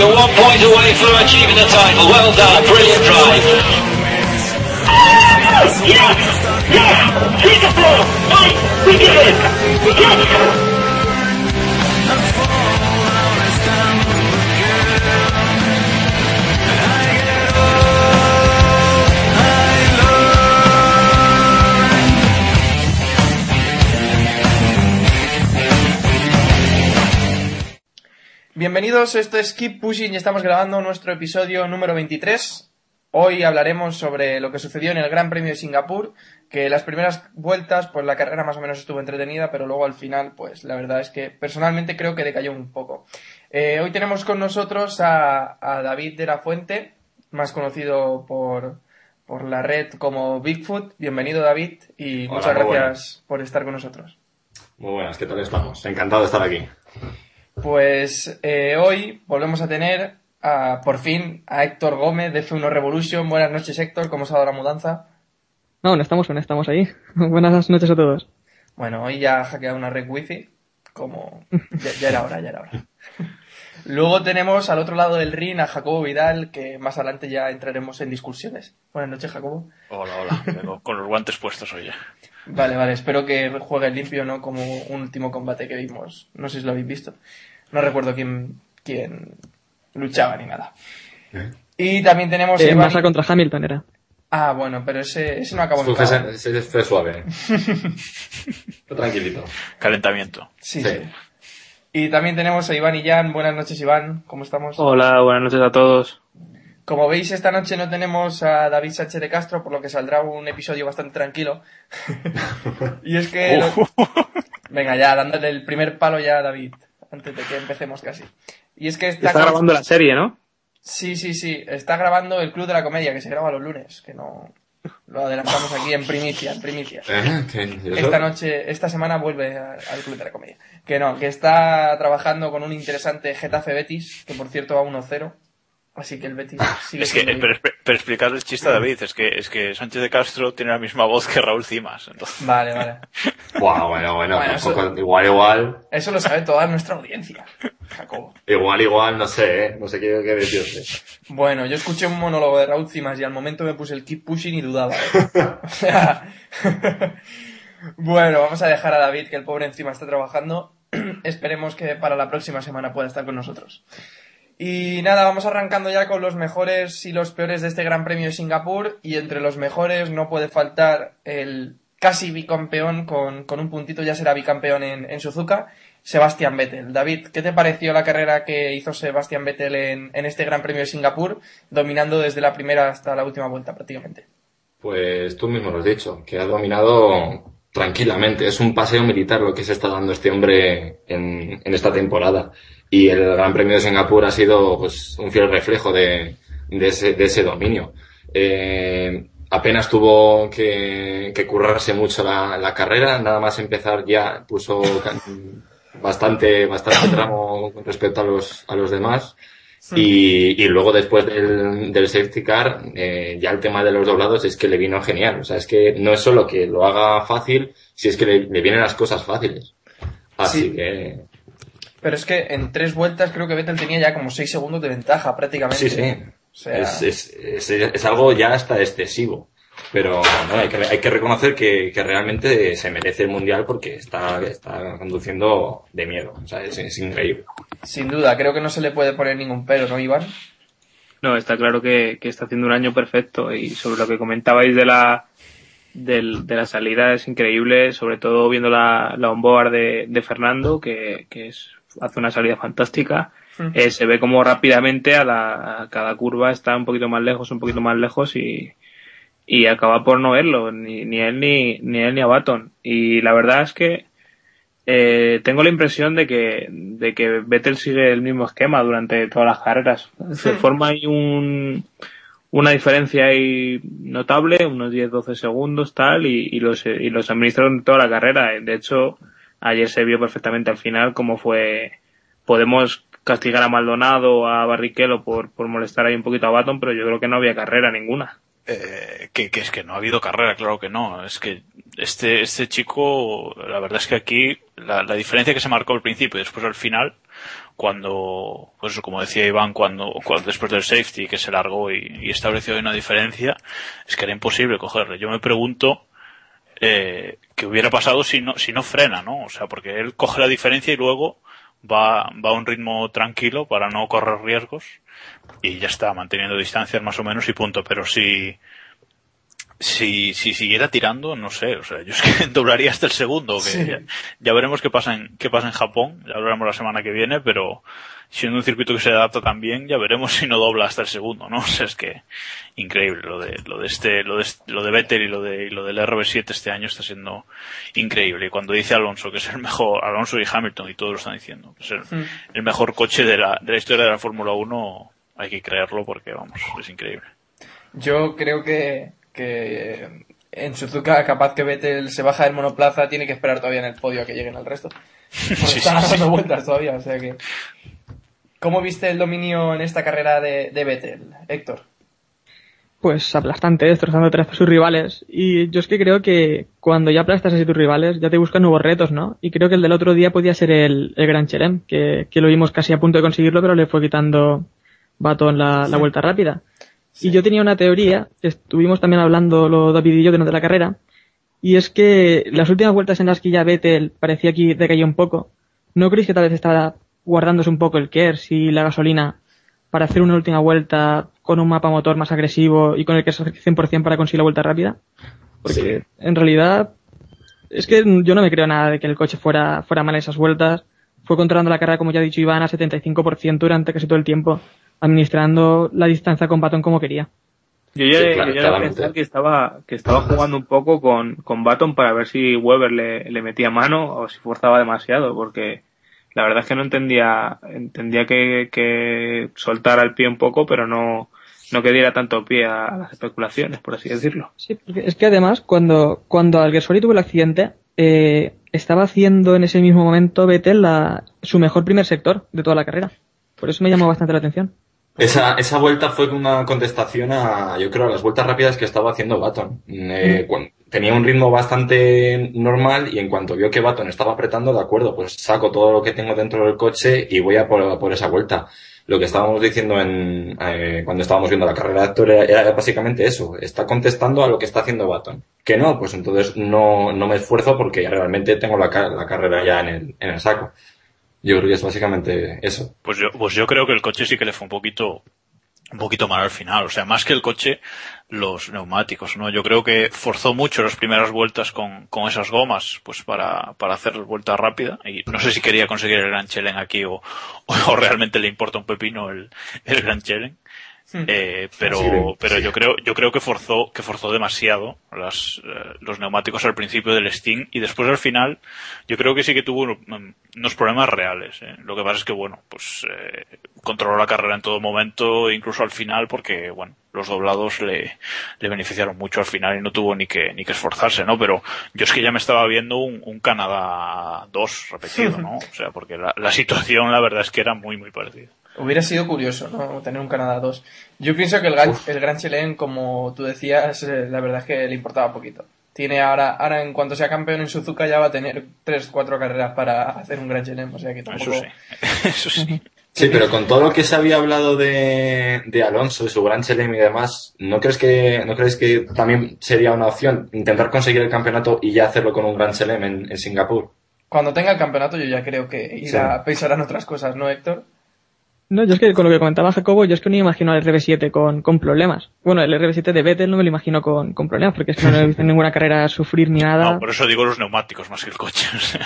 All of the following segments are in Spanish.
You're one point away from achieving the title. Well done. Brilliant drive. Yes! Yes! Take the! We did it! We did it! Bienvenidos, esto es Keep Pushing y estamos grabando nuestro episodio número 23. Hoy hablaremos sobre lo que sucedió en el Gran Premio de Singapur, que las primeras vueltas, pues la carrera más o menos estuvo entretenida, pero luego al final, pues la verdad es que personalmente creo que decayó un poco. Eh, hoy tenemos con nosotros a, a David de la Fuente, más conocido por, por la red como Bigfoot. Bienvenido David y Hola, muchas gracias por estar con nosotros. Muy buenas, ¿qué tal estamos? Encantado de estar aquí. Pues eh, hoy volvemos a tener a, por fin a Héctor Gómez de F1 Revolution. Buenas noches Héctor, ¿cómo se ha dado la mudanza? No, no estamos, no estamos ahí. Buenas noches a todos. Bueno, hoy ya ha hackeado una red wifi, como ya, ya era hora, ya era hora. Luego tenemos al otro lado del ring a Jacobo Vidal, que más adelante ya entraremos en discusiones. Buenas noches Jacobo. Hola, hola. Vengo con los guantes puestos hoy ya. Vale, vale, espero que juegue limpio, ¿no? Como un último combate que vimos. No sé si lo habéis visto. No recuerdo quién, quién luchaba ni nada. Y también tenemos... a Eh, Iván- Massa contra Hamilton era. Ah, bueno, pero ese, ese no acabó en ese- ese fue suave. Tranquilito. Calentamiento. Sí, Sí. sí. Y también tenemos a Iván y Jan. Buenas noches, Iván. ¿Cómo estamos? Hola, buenas noches a todos. Como veis, esta noche no tenemos a David Sánchez de Castro, por lo que saldrá un episodio bastante tranquilo. y es que... lo- Venga, ya, dándole el primer palo ya a David, antes de que empecemos casi. Y es que está, Está grabando la serie, ¿no? Sí, sí, sí. Está grabando el Club de la Comedia, que se graba los lunes, que no... Lo adelantamos aquí en primicia, en primicia. ¿Eh? ¿Qué? ¿Y eso? Esta noche, esta semana vuelve al Club de la Comedia. Que no, que está trabajando con un interesante Getafe Betis, que por cierto va 1-0. Así que el Betis sigue Es que, pero, pero- el chiste a David, es que, es que Sánchez de Castro tiene la misma voz que Raúl Cimas. Entonces, Vale, vale. Buah, bueno, bueno, Bueno, tampoco- igual, igual, Eso lo sabe toda nuestra audiencia, Jacobo. igual, igual, no sé, ¿eh? No sé qué, qué decirte. Bueno, yo escuché un monólogo de Raúl Cimas y al momento me puse el keep pushing y dudaba. ¿eh? O sea... bueno, vamos a dejar a David, que el pobre encima está trabajando. Esperemos que para la próxima semana pueda estar con nosotros. Y nada, vamos arrancando ya con los mejores y los peores de este Gran Premio de Singapur. Y entre los mejores no puede faltar el casi bicampeón, con, con un puntito ya será bicampeón en, en Suzuka, Sebastián Vettel. David, ¿qué te pareció la carrera que hizo Sebastián Vettel en, en este Gran Premio de Singapur, dominando desde la primera hasta la última vuelta prácticamente? Pues tú mismo lo has dicho, que ha dominado tranquilamente. Es un paseo militar lo que se está dando este hombre en, en esta temporada. Y el Gran Premio de Singapur ha sido pues, un fiel reflejo de, de, ese, de ese dominio. Eh, apenas tuvo que, que currarse mucho la, la carrera, nada más empezar ya puso bastante, bastante tramo con respecto a los, a los demás. Y, y luego después del, del safety car, eh, ya el tema de los doblados es que le vino genial. O sea, es que no es solo que lo haga fácil, si es que le, le vienen las cosas fáciles. Así Sí. que, Pero es que en tres vueltas creo que Vettel tenía ya como seis segundos de ventaja prácticamente. sí, sí. O sea, Es, es, es, es algo ya hasta excesivo. Pero no, hay, que, hay que reconocer que, que realmente se merece el mundial porque está, está conduciendo de miedo. O sea, es, es increíble. Sin duda, creo que no se le puede poner ningún pero, ¿no, Iván? No, está claro que, que está haciendo un año perfecto y sobre lo que comentabais de la del- de la salida es increíble, sobre todo viendo la, la onboard de, de Fernando, que, que es, hace una salida fantástica. Mm. Eh, se ve como rápidamente a, la, a cada curva está un poquito más lejos, un poquito más lejos y, y acaba por no verlo, ni, ni él ni, ni él ni a Baton. Y la verdad es que eh, tengo la impresión de que, de que Vettel sigue el mismo esquema durante todas las carreras. Se forma ahí un, una diferencia ahí notable, unos 10-12 segundos tal, y, y los, y los administraron toda la carrera. De hecho, ayer se vio perfectamente al final cómo fue, podemos castigar a Maldonado, a Barrichello por, por molestar ahí un poquito a Baton, pero yo creo que no había carrera ninguna. Eh, que, que es que no ha habido carrera, claro que no. Es que este, este chico, la verdad es que aquí la, la diferencia que se marcó al principio y después al final, cuando, pues como decía Iván, cuando, cuando después del safety que se largó y, y estableció una diferencia, es que era imposible cogerle. Yo me pregunto eh, qué hubiera pasado si no, si no frena, ¿no? O sea, porque él coge la diferencia y luego va, va a un ritmo tranquilo para no correr riesgos y ya está, manteniendo distancias más o menos y punto. Pero si, si, si siguiera tirando, no sé, o sea, yo es que doblaría hasta el segundo, que Sí. ya, ya veremos qué pasa en, qué pasa en Japón, ya hablaremos la semana que viene, pero siendo un circuito que se adapta también, ya veremos si no dobla hasta el segundo, ¿no? O sea, es que increíble lo de, lo de este, lo de, lo de Vettel y lo de, y lo del RB7 este año está siendo increíble. Y cuando dice Alonso que es el mejor, Alonso y Hamilton y todos lo están diciendo, que es el, Mm. el mejor coche de la, de la historia de la Fórmula 1, hay que creerlo porque vamos, es increíble. Yo creo que, que en Suzuka, capaz que Vettel se baja del monoplaza, tiene que esperar todavía en el podio a que lleguen al resto. Sí, están sí, sí. dando vueltas todavía, o sea que. ¿Cómo viste el dominio en esta carrera de, de Vettel, Héctor? Pues aplastante, destrozando a sus rivales. Y yo es que creo que cuando ya aplastas así tus rivales, ya te buscan nuevos retos, ¿no? Y creo que el del otro día podía ser el, el Gran Chelem, que, que lo vimos casi a punto de conseguirlo, pero le fue quitando Baton la, la vuelta rápida. Y yo tenía una teoría, que estuvimos también hablando lo David y yo durante la carrera, y es que las últimas vueltas en las que ya Vettel parecía que decaía un poco, ¿no creéis que tal vez estaba guardándose un poco el KERS y la gasolina para hacer una última vuelta con un mapa motor más agresivo y con el que es 100% para conseguir la vuelta rápida? Porque en realidad es que yo no me creo nada de que el coche fuera, fuera mal en esas vueltas. Fue controlando la carrera, como ya ha dicho Iván, a 75% durante casi todo el tiempo, administrando la distancia con Baton como quería. Yo ya, Sí, yo claro, ya claramente. pensar que estaba, que estaba jugando un poco con, con Baton para ver si Weber le, le metía mano o si forzaba demasiado, porque la verdad es que no entendía, entendía que, que soltara el pie un poco, pero no, no que diera tanto pie a las especulaciones, por así decirlo. Sí, porque es que además, cuando, cuando Alguersuari tuvo el accidente, eh, estaba haciendo en ese mismo momento Vettel la, su mejor primer sector de toda la carrera. Por eso me llamó bastante la atención. Esa, esa vuelta fue una contestación a, yo creo, a las vueltas rápidas que estaba haciendo Baton. Eh, tenía un ritmo bastante normal y en cuanto vio que Baton estaba apretando, de acuerdo, pues saco todo lo que tengo dentro del coche y voy a por, por esa vuelta. Lo que estábamos diciendo en, eh, cuando estábamos viendo la carrera de Héctor era, era básicamente eso. Está contestando a lo que está haciendo Baton. Que no, pues entonces no, no me esfuerzo porque realmente tengo la, la carrera ya en el, en el saco. Yo creo que es básicamente eso. Pues yo, pues yo creo que el coche sí que le fue un poquito, un poquito mal al final. O sea, más que el coche, los neumáticos, ¿no? Yo creo que forzó mucho las primeras vueltas con, con esas gomas, pues para, para hacer vuelta rápida. Y no sé si quería conseguir el Gran Chelen aquí o, o realmente le importa un pepino el, el Gran Chelen. Eh, pero, pero yo creo, yo creo que forzó, que forzó demasiado las, eh, los neumáticos al principio del Sting y después al final, yo creo que sí que tuvo unos problemas reales. ¿eh? Lo que pasa es que bueno, pues eh, controló la carrera en todo momento, incluso al final, porque bueno, los doblados le, le beneficiaron mucho al final y no tuvo ni que, ni que esforzarse, ¿no? Pero yo es que ya me estaba viendo un, un Canadá 2 repetido, ¿no? O sea, porque la, la situación la verdad es que era muy, muy parecida. Hubiera sido curioso, ¿no? Tener un Canadá 2. Yo pienso que el, Gran- el Gran Chelem, como tú decías, eh, la verdad es que le importaba poquito. Tiene ahora, ahora en cuanto sea campeón en Suzuka ya va a tener 3, 4 carreras para hacer un Gran Chelem, o sea que tampoco... Eso sí. Eso sí. Sí, pero con todo lo que se había hablado de, de Alonso, de su gran chelem y demás, ¿no crees que no crees que también sería una opción intentar conseguir el campeonato y ya hacerlo con un gran chelem en, en Singapur? Cuando tenga el campeonato yo ya creo que irá, Sí. pensarán otras cosas, ¿no, Héctor? No, yo es que con lo que comentaba Jacobo, yo es que no me imagino al RB7 con, con problemas. Bueno, el RB7 de Vettel no me lo imagino con, con problemas, porque es que no he visto en ninguna carrera sufrir ni nada. No, por eso digo los neumáticos más que el coche. o sea.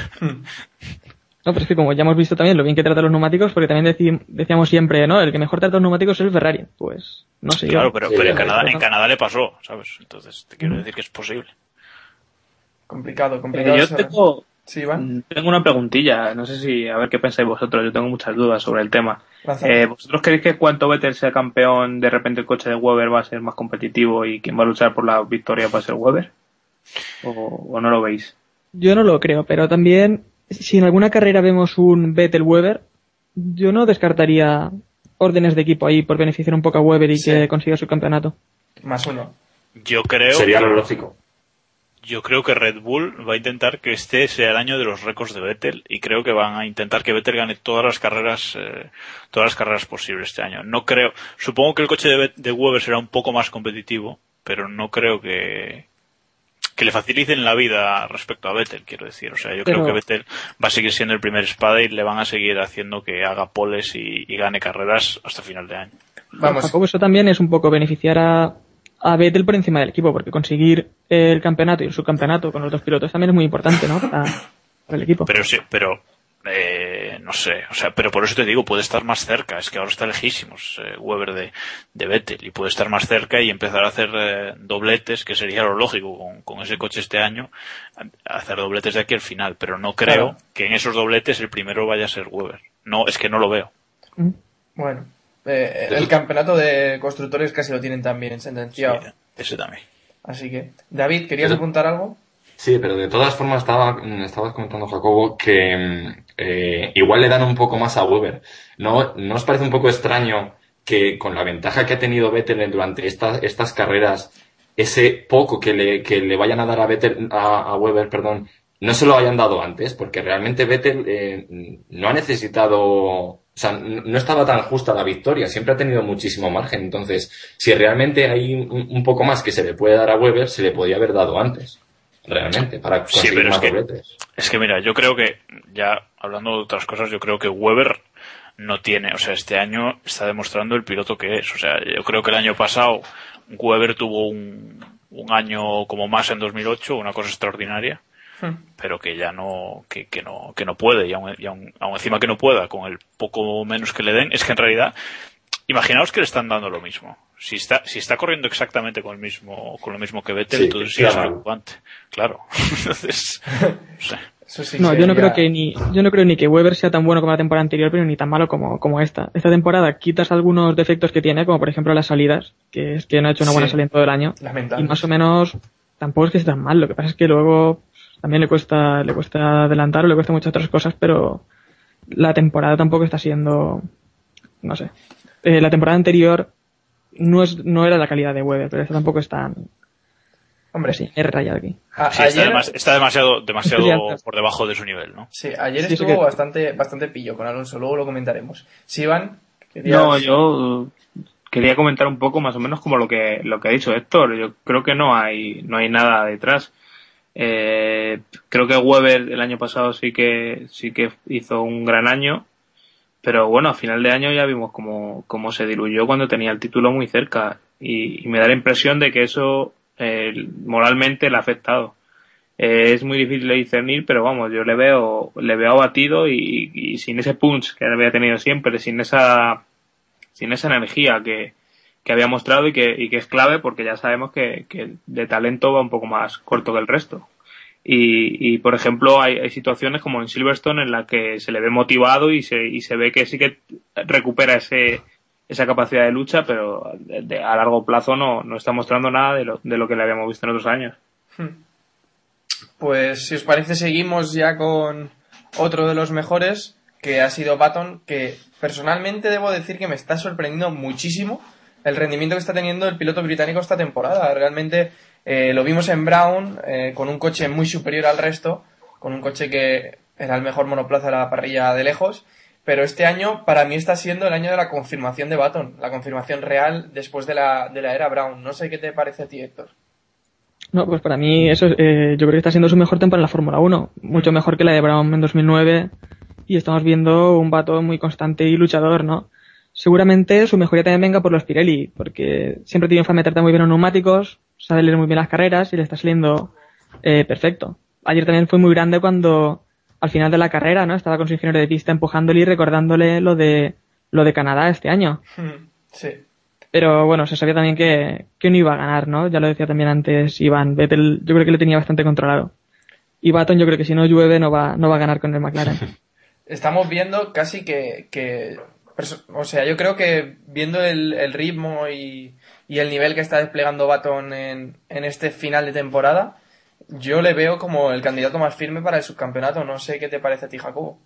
No, pero es que como ya hemos visto también lo bien que trata los neumáticos, porque también decíamos siempre, ¿no? El que mejor trata los neumáticos es el Ferrari. Pues, no sé yo. Claro, pero, Sí, pero en, Canadá, en Canadá le pasó, ¿sabes? Entonces te quiero decir que es posible. Complicado, Eh, complicado. yo eso. tengo, Sí, Iván. tengo una preguntilla, no sé si, a ver qué pensáis vosotros, yo tengo muchas dudas sobre el tema. Eh, ¿Vosotros creéis que cuanto Vettel sea campeón, de repente el coche de Weber va a ser más competitivo y quien va a luchar por la victoria va a ser Weber? ¿O, o no lo veis? Yo no lo creo, pero también, si en alguna carrera vemos un Vettel Weber, yo no descartaría órdenes de equipo ahí por beneficiar un poco a Weber y Sí. que consiga su campeonato. Más uno. Yo creo, Sería lo lógico. Yo creo que Red Bull va a intentar que este sea el año de los récords de Vettel y creo que van a intentar que Vettel gane todas las carreras, eh, todas las carreras posibles este año. No creo, supongo que el coche de, Bet- de Weber será un poco más competitivo, pero no creo que que le faciliten la vida respecto a Vettel, quiero decir. O sea, yo Pero- creo que Vettel va a seguir siendo el primer espada y le van a seguir haciendo que haga poles y, y gane carreras hasta final de año. Vamos. Jacobo, eso también es un poco beneficiar a, a Vettel por encima del equipo, porque conseguir el campeonato y el subcampeonato con los dos pilotos también es muy importante, ¿no? Para, para el equipo. Pero sí, pero eh, no sé, o sea, pero por eso te digo, puede estar más cerca, es que ahora está lejísimos eh, Weber de, de Vettel y puede estar más cerca y empezar a hacer eh, dobletes, que sería lo lógico con, con ese coche este año, hacer dobletes de aquí al final, pero no creo Claro. que en esos dobletes el primero vaya a ser Weber. No, es que no lo veo. Mm. Bueno. Eh, el campeonato de constructores casi lo tienen también sentenciado. Sí, ese también. Así que, David, ¿querías Pero- apuntar algo? Sí, pero de todas formas estaba, mm, estabas comentando, Jacobo, que mm, eh, igual le dan un poco más a Weber. ¿No, ¿No os parece un poco extraño que con la ventaja que ha tenido Vettel durante estas, estas carreras, ese poco que le, que le vayan a dar a, Vettel, a, a Weber, perdón, no se lo hayan dado antes? Porque realmente Vettel eh, no ha necesitado, o sea, no estaba tan justa la victoria, siempre ha tenido muchísimo margen. Entonces, si realmente hay un, un poco más que se le puede dar a Weber, se le podía haber dado antes realmente, para Sí, conseguir es más que- dobletes. Es que mira, yo creo que, ya hablando de otras cosas, yo creo que Weber no tiene, o sea, este año está demostrando el piloto que es. O sea, yo creo que el año pasado Weber tuvo un, un año como más en 2008, una cosa extraordinaria. Pero que ya no, que, que no, que no puede, y aún, y aún- aún encima que no pueda, con el poco menos que le den, es que en realidad, imaginaos que le están dando lo mismo. Si está, si está corriendo exactamente con el mismo, con lo mismo que Vettel, Sí, entonces sí es preocupante. Claro. Entonces, no sé. Eso sí No, yo no sería- creo que ni, yo no creo ni que Weber sea tan bueno como la temporada anterior, pero ni tan malo como, como esta. Esta temporada quitas algunos defectos que tiene, como por ejemplo las salidas, que es que no ha hecho una buena Sí. salida en todo el año. Lamentable. Y más o menos, tampoco es que esté tan mal. Lo que pasa es que luego también le cuesta, le cuesta adelantar o le cuesta muchas otras cosas, pero la temporada tampoco está siendo, no sé. Eh, la temporada anterior no es, no era la calidad de Weber, pero esta tampoco es tan, Hombre, sí, es rayado aquí. a- Sí, está, ayer, demas- está demasiado, demasiado por debajo de su nivel, ¿no? sí, ayer Sí, estuvo que- bastante, bastante pillo con Alonso, luego lo comentaremos. Sivan, querías- No, yo quería comentar un poco más o menos como lo que lo que ha dicho Héctor. Yo creo que no hay no hay nada detrás. Eh, creo que Weber el año pasado sí que sí que hizo un gran año, pero bueno, a final de año ya vimos cómo, cómo se diluyó cuando tenía el título muy cerca y, me da la impresión de que eso eh, moralmente le ha afectado. Eh, es muy difícil de discernir, pero vamos, yo le veo, le veo abatido y, y sin ese punch que había tenido siempre, sin esa, sin esa energía que, que había mostrado y que, es clave porque ya sabemos que, que de talento va un poco más corto que el resto. Y, por ejemplo, hay, situaciones como en Silverstone en la que se le ve motivado y se, y se ve que sí que recupera ese, esa capacidad de lucha, pero de- a largo plazo no, no está mostrando nada de lo, de lo que le habíamos visto en otros años. Pues si os parece seguimos ya con otro de los mejores, que ha sido Baton, que personalmente debo decir que me está sorprendiendo muchísimo el rendimiento que está teniendo el piloto británico esta temporada. Realmente eh, lo vimos en Brown eh, con un coche muy superior al resto, con un coche que era el mejor monoplaza de la parrilla de lejos. pero este año para mí está siendo el año de la confirmación de Baton, la confirmación real después de la, de la era Brown. No sé qué te parece a ti, Héctor. No, pues para mí eso es, eh, yo creo que está siendo su mejor temporada en la Fórmula 1, mucho mejor que la de Brown en 2009 y estamos viendo un Baton muy constante y luchador, ¿no? Seguramente su mejoría también venga por los Pirelli, porque siempre triunfa en meterte muy bien en neumáticos, sabe leer muy bien las carreras y le está saliendo eh, perfecto. Ayer también fue muy grande cuando al final de la carrera, ¿no? Estaba con su ingeniero de pista empujándole y recordándole lo de lo de Canadá este año. Sí. Pero bueno, se sabía también que, que no iba a ganar, ¿no? Ya lo decía también antes Iván. Vettel yo creo que le tenía bastante controlado. Y Baton yo creo que si no llueve no va, no va a ganar con el McLaren. Estamos viendo casi que, que o sea, yo creo que viendo el, el ritmo y, y el nivel que está desplegando Baton en, en este final de temporada, yo le veo como el candidato más firme para el subcampeonato. No sé qué te parece a ti, Jacobo.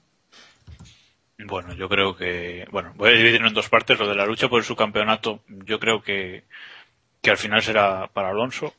Bueno, yo creo que, bueno, voy a dividirlo en dos partes. Lo de la lucha por el subcampeonato, yo creo que, que al final será para Alonso.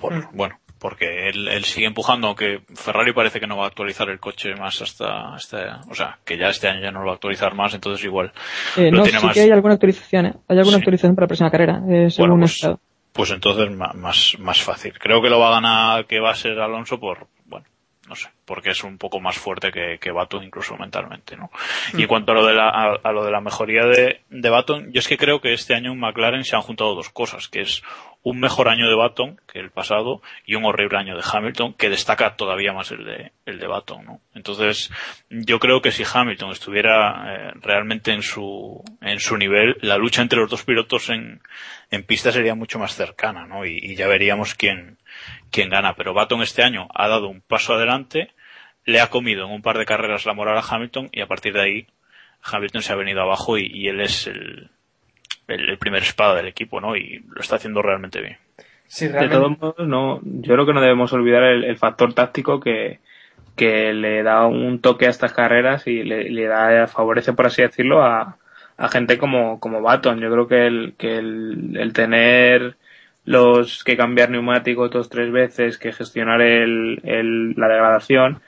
Por, bueno, porque él, él sigue empujando, aunque Ferrari parece que no va a actualizar el coche más hasta, hasta, o sea, que ya este año ya no lo va a actualizar más, entonces igual Eh, no, tiene sí más. que hay alguna actualización, ¿eh? Hay alguna Sí. actualización para la próxima carrera, eh, según Bueno, pues, estado. pues entonces más, más fácil. Creo que lo va a ganar, que va a ser Alonso por, bueno, no sé, porque es un poco más fuerte que, que Baton incluso mentalmente, ¿no? Y en cuanto a lo de la, a, a lo de la mejoría de, de Baton, yo es que creo que este año en McLaren se han juntado dos cosas, que es un mejor año de Baton que el pasado y un horrible año de Hamilton que destaca todavía más el de, el de Baton, ¿no? Entonces, yo creo que si Hamilton estuviera eh, realmente en su, en su nivel, la lucha entre los dos pilotos en, en pista sería mucho más cercana, ¿no? Y, y ya veríamos quién, quién gana. Pero Baton este año ha dado un paso adelante, le ha comido en un par de carreras la moral a Hamilton y a partir de ahí Hamilton se ha venido abajo y, y él es el, el, el primer espada del equipo, ¿no? Y lo está haciendo realmente bien. Sí, De todos modos, no, yo creo que no debemos olvidar el, el factor táctico que, que le da un toque a estas carreras y le, le da, favorece, por así decirlo, a, a gente como, como Baton. Yo creo que el, que el, el tener los que cambiar neumáticos dos tres veces, que gestionar el, el, la degradación,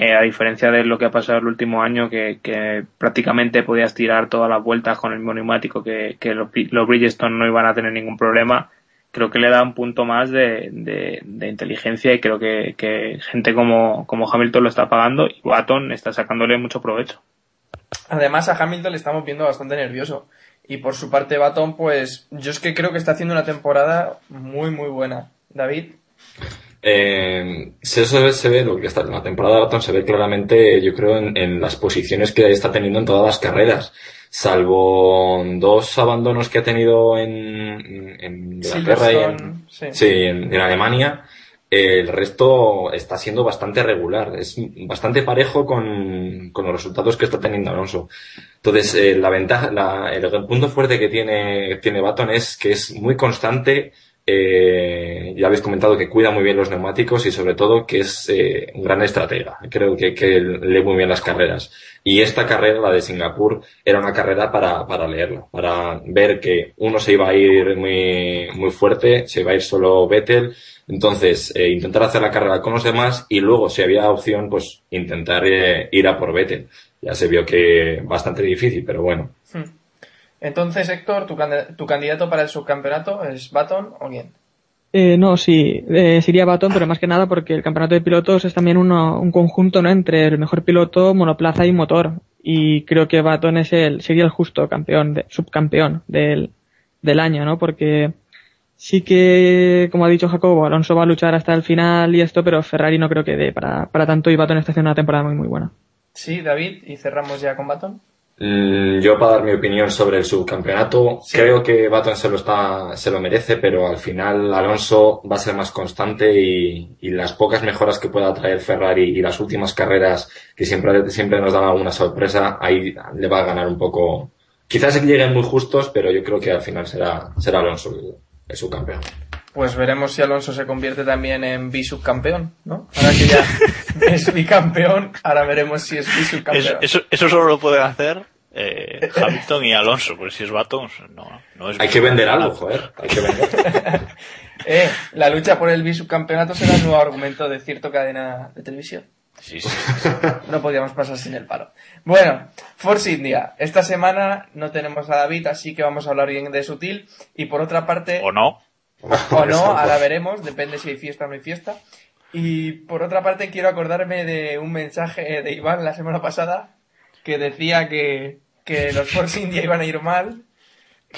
eh, a diferencia de lo que ha pasado el último año, que, que prácticamente podías tirar todas las vueltas con el mismo neumático, que, que los, los Bridgestone no iban a tener ningún problema, creo que le da un punto más de, de, inteligencia y creo que, que gente como, como Hamilton lo está pagando y Baton está sacándole mucho provecho. Además, a Hamilton le estamos viendo bastante nervioso. Y por su parte, Baton, pues yo es que creo que está haciendo una temporada muy, muy buena. David. Eh, se, se, se ve lo que está en la temporada de Baton se ve claramente, yo creo, en, en las posiciones que está teniendo en todas las carreras. Salvo dos abandonos que ha tenido en, en Inglaterra y en, Silverstone, sí. sí, en, en Alemania, eh, el resto está siendo bastante regular. Es bastante parejo con, con los resultados que está teniendo Alonso. Entonces, eh, la ventaja, la, el, el punto fuerte que tiene, tiene Baton es que es muy constante, eh, ya habéis comentado que cuida muy bien los neumáticos y sobre todo que es eh, un gran estratega. Creo que, que lee muy bien las carreras. Y esta carrera, la de Singapur, era una carrera para, para leerla, para ver que uno se iba a ir muy, muy fuerte, se iba a ir solo Vettel, entonces eh, intentar hacer la carrera con los demás y luego si había opción, pues intentar eh, ir a por Vettel. Ya se vio que bastante difícil, pero bueno. Hmm. Entonces, Héctor, tu, candid- tu candidato para el subcampeonato es Baton o quién? Eh, no, sí, eh, sería Baton, pero más que nada porque el campeonato de pilotos es también uno, un conjunto, ¿no? Entre el mejor piloto, monoplaza y motor. Y creo que Baton es el, sería el justo campeón, de, subcampeón del, del año, ¿no? Porque sí que, como ha dicho Jacobo, Alonso va a luchar hasta el final y esto, pero Ferrari no creo que dé para, para tanto y Baton está haciendo una temporada muy, muy buena. Sí, David, y cerramos ya con Baton. Mm, Yo para dar mi opinión sobre el subcampeonato, Sí. creo que Baton se lo está, se lo merece, pero al final Alonso va a ser más constante y, y las pocas mejoras que pueda traer Ferrari y las últimas carreras que siempre, siempre nos dan alguna sorpresa, ahí le va a ganar un poco. Quizás lleguen muy justos, pero yo creo que al final será, será Alonso el subcampeón. Pues veremos si Alonso se convierte también en bisubcampeón, ¿no? Ahora que ya es bicampeón, ahora veremos si es Eso, bisubcampeón. eso, eso solo lo pueden hacer eh, Hamilton y Alonso, porque si es Baton, no, no es Hay que vender algo, joder. Hay que vender. Eh, la lucha por el bisubcampeonato será el nuevo argumento de cierta cadena de televisión. Sí, sí. No podíamos pasar sin el palo. Bueno, Force India. Esta semana no tenemos a David, así que vamos a hablar bien de Sutil. Y por otra parte, ¿O no? o no, ahora veremos, depende si hay fiesta o no hay fiesta. Y por otra parte, quiero acordarme de un mensaje de Iván la semana pasada que decía que, que los Force India iban a ir mal.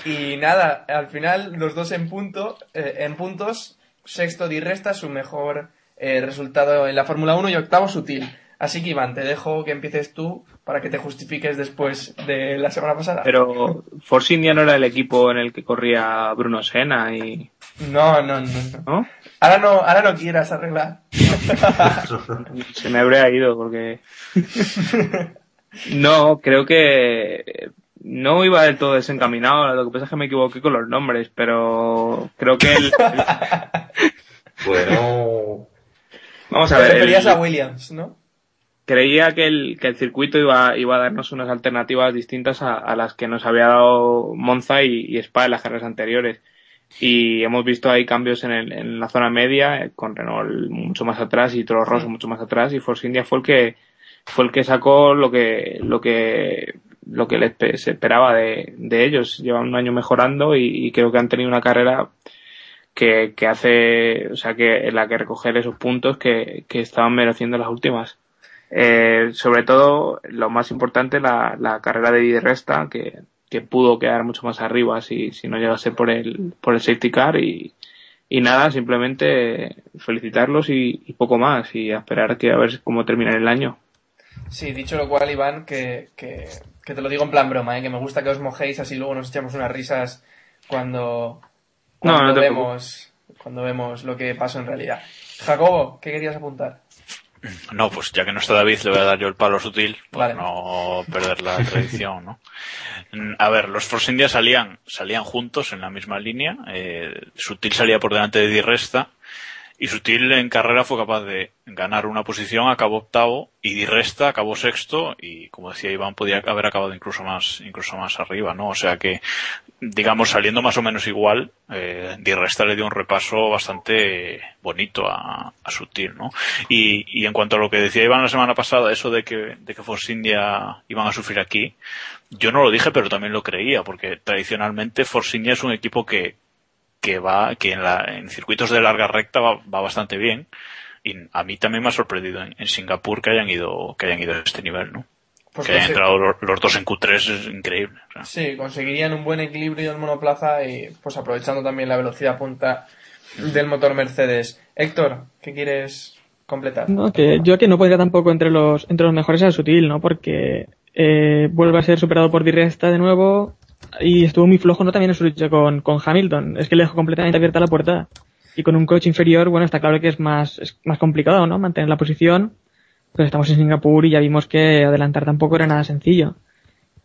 Y nada, al final los dos en punto, eh, en puntos, sexto Di Resta, su mejor eh, resultado en la Fórmula 1 y octavo Sutil. Así que Iván, te dejo que empieces tú para que te justifiques después de la semana pasada. Pero Force India no era el equipo en el que corría Bruno Senna y... No, no, no, no. ¿No? Ahora no, ahora no quieras arreglar. Se me habría ido porque... No, creo que no iba del todo desencaminado. Lo que pasa es que me equivoqué con los nombres, pero creo que el... Bueno, Vamos a Te ver. referías el- a Williams, ¿no? creía que el, que el circuito iba, iba a darnos unas alternativas distintas a, a las que nos había dado Monza y, y Spa en las carreras anteriores. Y hemos visto ahí cambios en, el- en la zona media, eh, con Renault mucho más atrás y Toro Rosso mucho más atrás, y Force India fue el que, fue el que sacó lo que, lo que, lo que les se esperaba de, de ellos. Llevan un año mejorando y, y creo que han tenido una carrera que, que hace, o sea, que en la que recoger esos puntos que, que estaban mereciendo las últimas. Eh, sobre todo, lo más importante, la, la carrera de Resta, que, que pudo quedar mucho más arriba si, si no llegase por el, por el safety car y, y nada, simplemente felicitarlos y, y poco más y a esperar que a ver cómo termina el año. Sí, dicho lo cual, Iván, que, que, que te lo digo en plan broma, ¿eh? que me gusta que os mojéis así luego nos echamos unas risas cuando, cuando no vemos cuando vemos lo que pasó en realidad. Jacobo, ¿qué querías apuntar? No, pues ya que no está David, le voy a dar yo el palo sutil Vale. no perder la tradición, ¿no? A ver, los Force India salían, salían juntos en la misma línea. Eh, Sutil salía por delante de Di Resta y Sutil en carrera fue capaz de ganar una posición, acabó octavo y Di Resta acabó sexto y como decía Iván podía haber acabado incluso más, incluso más arriba, ¿no? O sea que, digamos, saliendo más o menos igual, eh, Di Resta le dio un repaso bastante bonito a, a Sutil, ¿no? Y, y en cuanto a lo que decía Iván la semana pasada, eso de que, de que Force India iban a sufrir aquí, yo no lo dije, pero también lo creía, porque tradicionalmente Force India es un equipo que, que va, que en, la, en circuitos de larga recta va, va bastante bien. Y a mí también me ha sorprendido en, en Singapur que hayan ido, que hayan ido a este nivel, ¿no? Pues que hayan entrado los, los dos en Q3 es increíble. o sea. Sí, conseguirían un buen equilibrio en monoplaza y pues aprovechando también la velocidad punta del motor Mercedes. Héctor, ¿qué quieres completar? No, que yo que no podría tampoco entre los entre los mejores a Sutil, ¿no? Porque eh, vuelve a ser superado por Di Resta de nuevo y estuvo muy flojo, ¿no? También en su lucha con, con Hamilton. Es que le dejó completamente abierta la puerta. Y con un coche inferior, bueno, está claro que es más, es más complicado, ¿no? Mantener la posición. Pero estamos en Singapur y ya vimos que adelantar tampoco era nada sencillo.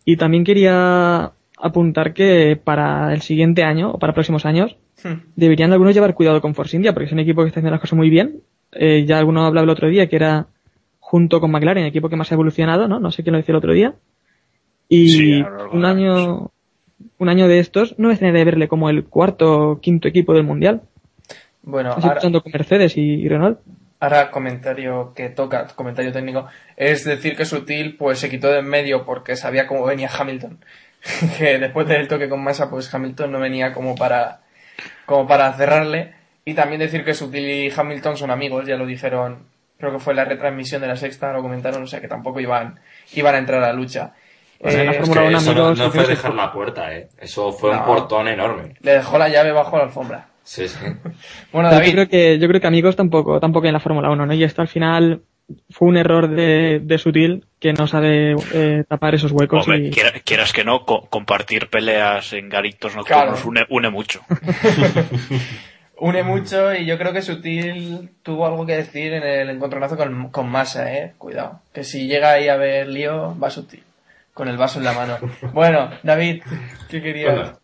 Y también quería apuntar que para el siguiente año, o para próximos años, Hmm. deberían algunos llevar cuidado con Force India, porque es un equipo que está haciendo las cosas muy bien. Eh, ya alguno hablaba el otro día que era junto con McLaren el equipo que más ha evolucionado, ¿no? No sé quién lo decía el otro día. Y Sí, un año, un año de estos no me extrañaría verle como el cuarto o quinto equipo del mundial. Bueno, Así ahora, con Mercedes y, y Renault. ahora comentario que toca, comentario técnico, es decir que Sutil pues se quitó de en medio porque sabía cómo venía Hamilton. que después del toque con Massa pues Hamilton no venía como para como para cerrarle y también decir que Sutil y Hamilton son amigos, ya lo dijeron, creo que fue la retransmisión de la sexta, lo comentaron, o sea que tampoco iban iban a entrar a la lucha. Pues en la Eh, es Fórmula que eso no, fue dejar la puerta, eh. Eso fue un portón enorme. le dejó la llave bajo la alfombra. Sí, sí. Bueno, yo David, creo que, yo creo que amigos tampoco, tampoco en la Fórmula 1, ¿no? Y esto al final fue un error de, de Sutil que no sabe eh, tapar esos huecos Hombre, y quiera- quieras que no, co- compartir peleas en garitos nocturnos Claro. une, une mucho. une mucho y yo creo que Sutil tuvo algo que decir en el encontronazo con, con Massa, eh. Cuidado. Que si llega ahí a ver lío, va Sutil. Con el vaso en la mano. Bueno, David, ¿qué querías? Bueno.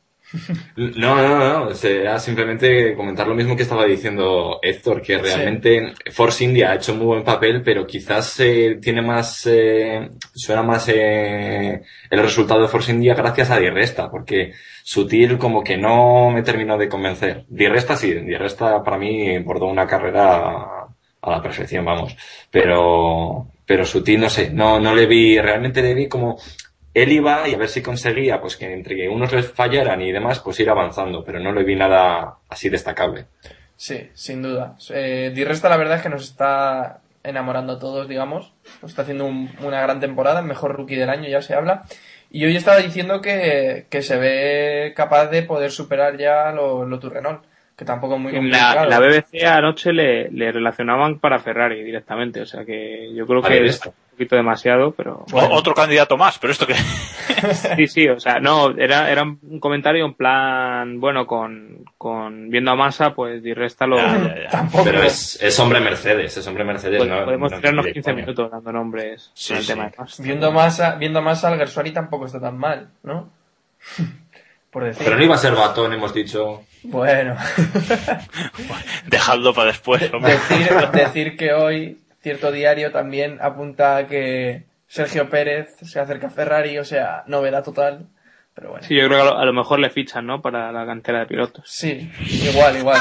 No, no, no, era simplemente comentar lo mismo que estaba diciendo Héctor, que realmente Force India ha hecho muy buen papel, pero quizás eh, tiene más, eh, suena más eh, el resultado de Force India gracias a Di Resta, porque Sutil como que no me terminó de convencer. Di Resta sí, Di Resta para mí bordó una carrera a la perfección, vamos. Pero, pero Sutil, no sé, no, no le vi, realmente le vi como él iba y a ver si conseguía, pues que entre que unos les fallaran y demás, pues ir avanzando, pero no le vi nada así destacable. Sí, sin duda. Eh, la verdad es que nos está enamorando a todos, digamos. Está haciendo un- una gran temporada, el mejor rookie del año ya se habla. Y hoy estaba diciendo que, que se ve capaz de poder superar ya lo, lo Renault, que tampoco es muy En complicado. la, la BBC anoche le, le relacionaban para Ferrari directamente, o sea que yo creo Vale, que es un poquito demasiado, pero Otro candidato más, pero esto que... sí, sí, o sea, no, era, era un comentario en plan, bueno, con, con viendo a Massa, pues Di Resta lo Ya, ya, ya. Tampoco. Pero es, es hombre Mercedes, es hombre Mercedes, pues, no, podemos no- tirarnos de 15 coña. minutos dando nombres Sí, el sí. tema de Massa. Viendo a, viendo más al Gersuari tampoco está tan mal, ¿no? Por decir. Pero no iba a ser batón, hemos dicho. Bueno. Dejadlo para después, hombre. decir, decir que hoy cierto diario también apunta a que Sergio Pérez se acerca a Ferrari, o sea, novedad total. Pero bueno. Sí, yo creo que a lo, a lo mejor le fichan, ¿no? Para la cantera de pilotos. Sí, igual, igual.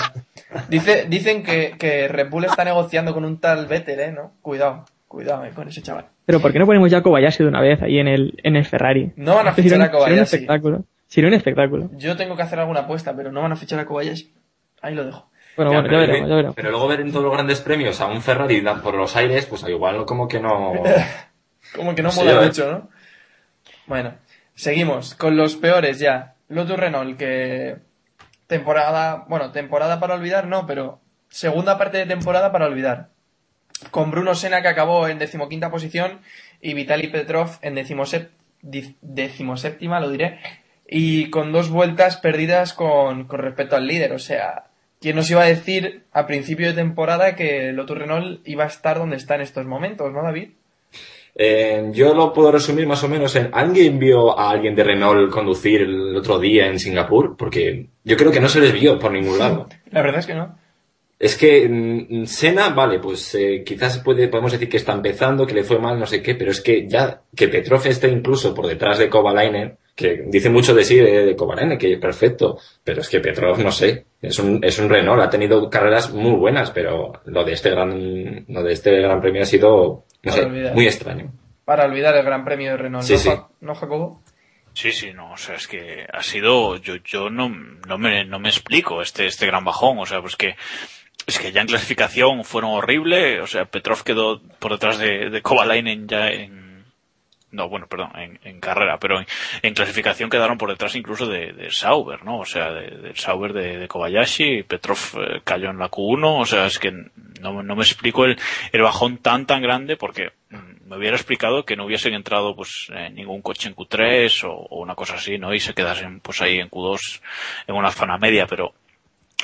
Dice, dicen que, que Red Bull está negociando con un tal Vettel, ¿eh? ¿No? Cuidado, cuidado con ese chaval. Pero ¿por qué no ponemos ya a Kobayashi de una vez ahí en el, en el Ferrari? No van a fichar a Kobayashi. Un espectáculo. Sería un espectáculo. Yo tengo que hacer alguna apuesta, pero no van a fichar a Kobayashi. Ahí lo dejo. Bueno, Ya, bueno, ya pero, veremos, ya veremos. pero luego ver en todos los grandes premios a un Ferrari por los aires, pues igual como que no. Como que no Sí, mola mucho, ¿no? Bueno, seguimos con los peores ya. Lotus Renault, que temporada, bueno, temporada para olvidar, no, pero segunda parte de temporada para olvidar. Con Bruno Sena que acabó en decimoquinta posición y Vitaly Petrov en decimosep- decimoséptima, lo diré, y con dos vueltas perdidas con, con respecto al líder. O sea, ¿quién nos iba a decir a principio de temporada que Lotus Renault iba a estar donde está en estos momentos, ¿no, David? Eh, yo lo puedo resumir más o menos en ¿alguien vio a alguien de Renault conducir el otro día en Singapur? Porque yo creo que no se les vio por ningún lado. La verdad es que no. Es que mm, Sena, vale, pues eh, quizás puede, podemos decir que está empezando, que le fue mal, no sé qué, pero es que ya que Petrov esté incluso por detrás de Kovalainen, que dice mucho de sí de, de Kovalainen, que es perfecto, pero es que Petrov, no sé, es un, es un Renault, ha tenido carreras muy buenas, pero lo de este gran, lo de este gran premio ha sido, no sé, muy extraño. Para olvidar el Gran Premio de Renault, Sí, ¿no, sí. Ja- ¿no, Jacobo? Sí, sí, no, o sea, es que ha sido, yo, yo no, no me, no me explico este, este gran bajón, o sea, pues que, es que ya en clasificación fueron horribles, o sea, Petrov quedó por detrás de, de Kovalainen ya en, no, bueno, perdón, en, en carrera, pero en, en clasificación quedaron por detrás incluso de, Sauber, ¿no? O sea, de- Sauber de, Kobayashi, Petrov eh, cayó en la Q1, o sea, es que no, no me explico el, bajón tan tan grande porque mm, me hubiera explicado que no hubiesen entrado pues eh, ningún coche en Q3 o, o una cosa así, ¿no? Y se quedasen pues ahí en Q2 en una zona media, pero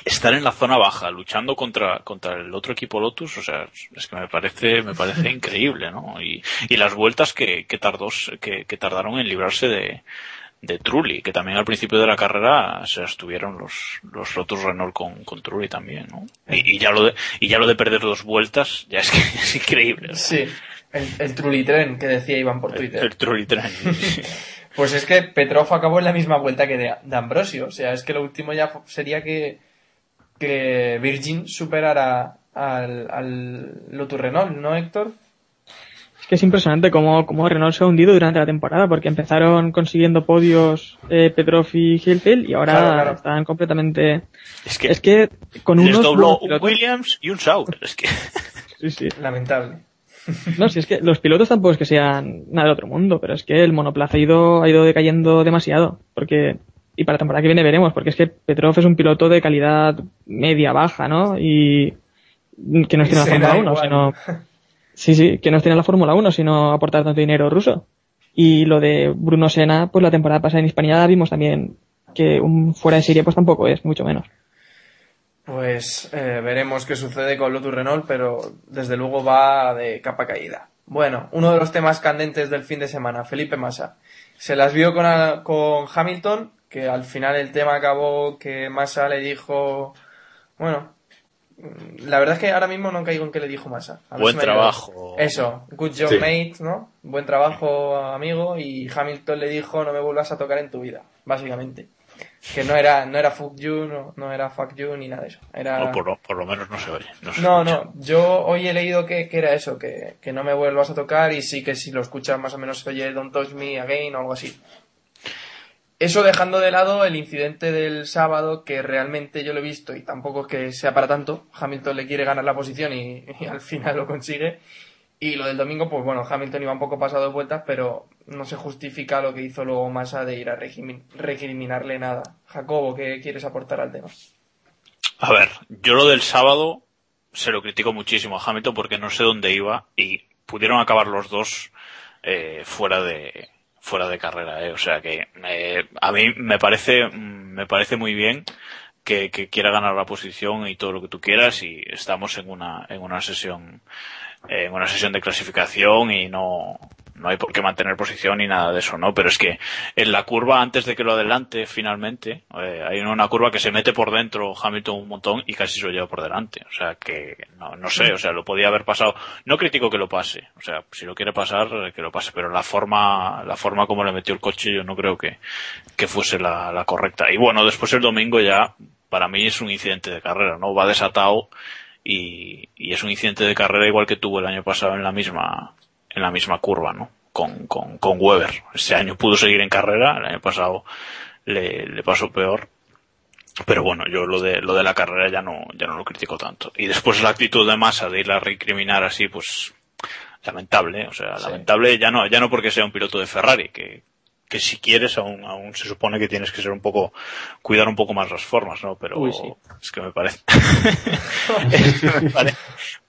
estar en la zona baja luchando contra contra el otro equipo Lotus o sea es que me parece me parece increíble no y, y las vueltas que, que tardó que, que tardaron en librarse de de Trulli que también al principio de la carrera se estuvieron los los Lotus Renault con, con Trulli también no y, y ya lo de y ya lo de perder dos vueltas ya es que es increíble ¿no? Sí, el, el Trulitren que decía Iván por el, Twitter. el Trulli tren Pues es que Petrov acabó en la misma vuelta que de, de Ambrosio. O sea, es que lo último ya sería que, que Virgin superara al, al Lotus Renault, ¿no, Héctor? Es que es impresionante cómo, cómo Renault se ha hundido durante la temporada, porque empezaron consiguiendo podios eh, Petrov y Hilfield y ahora Claro, claro. están completamente... es que Es que con les unos dobló un Williams y un Sauber es que Sí, sí. Lamentable. No, si es que los pilotos tampoco es que sean nada de otro mundo, pero es que el monoplaza ha ido, ha ido decayendo demasiado. Porque, y para la temporada que viene veremos, porque es que Petrov es un piloto de calidad media baja, ¿no? Y que no Y tiene la Fórmula 1, igual. sino, sí, sí, que no tiene la Fórmula 1, sino aportar tanto dinero ruso. Y lo de Bruno Sena, pues la temporada pasada en Hispanidad vimos también que un fuera de serie pues tampoco es, mucho menos. Pues eh, veremos qué sucede con Lotus Renault, pero desde luego va de capa caída. Bueno, uno de los temas candentes del fin de semana, Felipe Massa. Se las vio con, a- con Hamilton, que al final el tema acabó que Massa le dijo, bueno, la verdad es que ahora mismo no caigo en qué le dijo Massa. A Buen si trabajo. Eso, good job Sí. mate, ¿no? Buen trabajo amigo y Hamilton le dijo no me vuelvas a tocar en tu vida, básicamente. que no era, no era fuck you, no, no era fuck you ni nada de eso. Era... No, por, lo, por lo menos no se oye. No, se No, escucha. no, yo hoy he leído que, que era eso, que, que no me vuelvas a tocar y sí que si lo escuchas más o menos se oye Don't Touch Me Again o algo así. Eso dejando de lado el incidente del sábado, que realmente yo lo he visto y tampoco es que sea para tanto. Hamilton le quiere ganar la posición y, al final lo consigue. Y lo del domingo, pues bueno, Hamilton iba un poco pasado de vueltas, pero no se justifica lo que hizo luego Massa de ir a recrimin- recriminarle nada. Jacobo, ¿qué quieres aportar al tema? A ver, yo lo del sábado se lo critico muchísimo a Hamilton porque no sé dónde iba y pudieron acabar los dos eh, fuera de fuera de carrera, eh. o sea que eh, a mí me parece me parece muy bien que, que quiera ganar la posición y todo lo que tú quieras y estamos en una en una sesión en una sesión de clasificación y no no hay por qué mantener posición ni nada de eso, ¿no? Pero es que en la curva, antes de que lo adelante finalmente, eh, hay una curva que se mete por dentro Hamilton un montón y casi se lo lleva por delante. O sea que, no, no sé, o sea, lo podía haber pasado. No critico que lo pase, o sea, si lo quiere pasar, eh, que lo pase, pero la forma, la forma como le metió el coche yo no creo que, que fuese la, la correcta. Y bueno, después el domingo ya, para mí es un incidente de carrera, ¿no? Va desatado y, y es un incidente de carrera igual que tuvo el año pasado en la misma, en la misma curva, ¿no? Con, con, con Weber. Este año pudo seguir en carrera, el año pasado le, le pasó peor. Pero bueno, yo lo de, lo de la carrera ya no, ya no lo critico tanto. Y después la actitud de masa de ir a recriminar así, pues, lamentable, ¿eh? o sea, lamentable ya no, ya no porque sea un piloto de Ferrari, que, que si quieres aún, aún se supone que tienes que ser un poco, cuidar un poco más las formas, ¿no? Pero Uy, sí. es que me parece, es que me parece-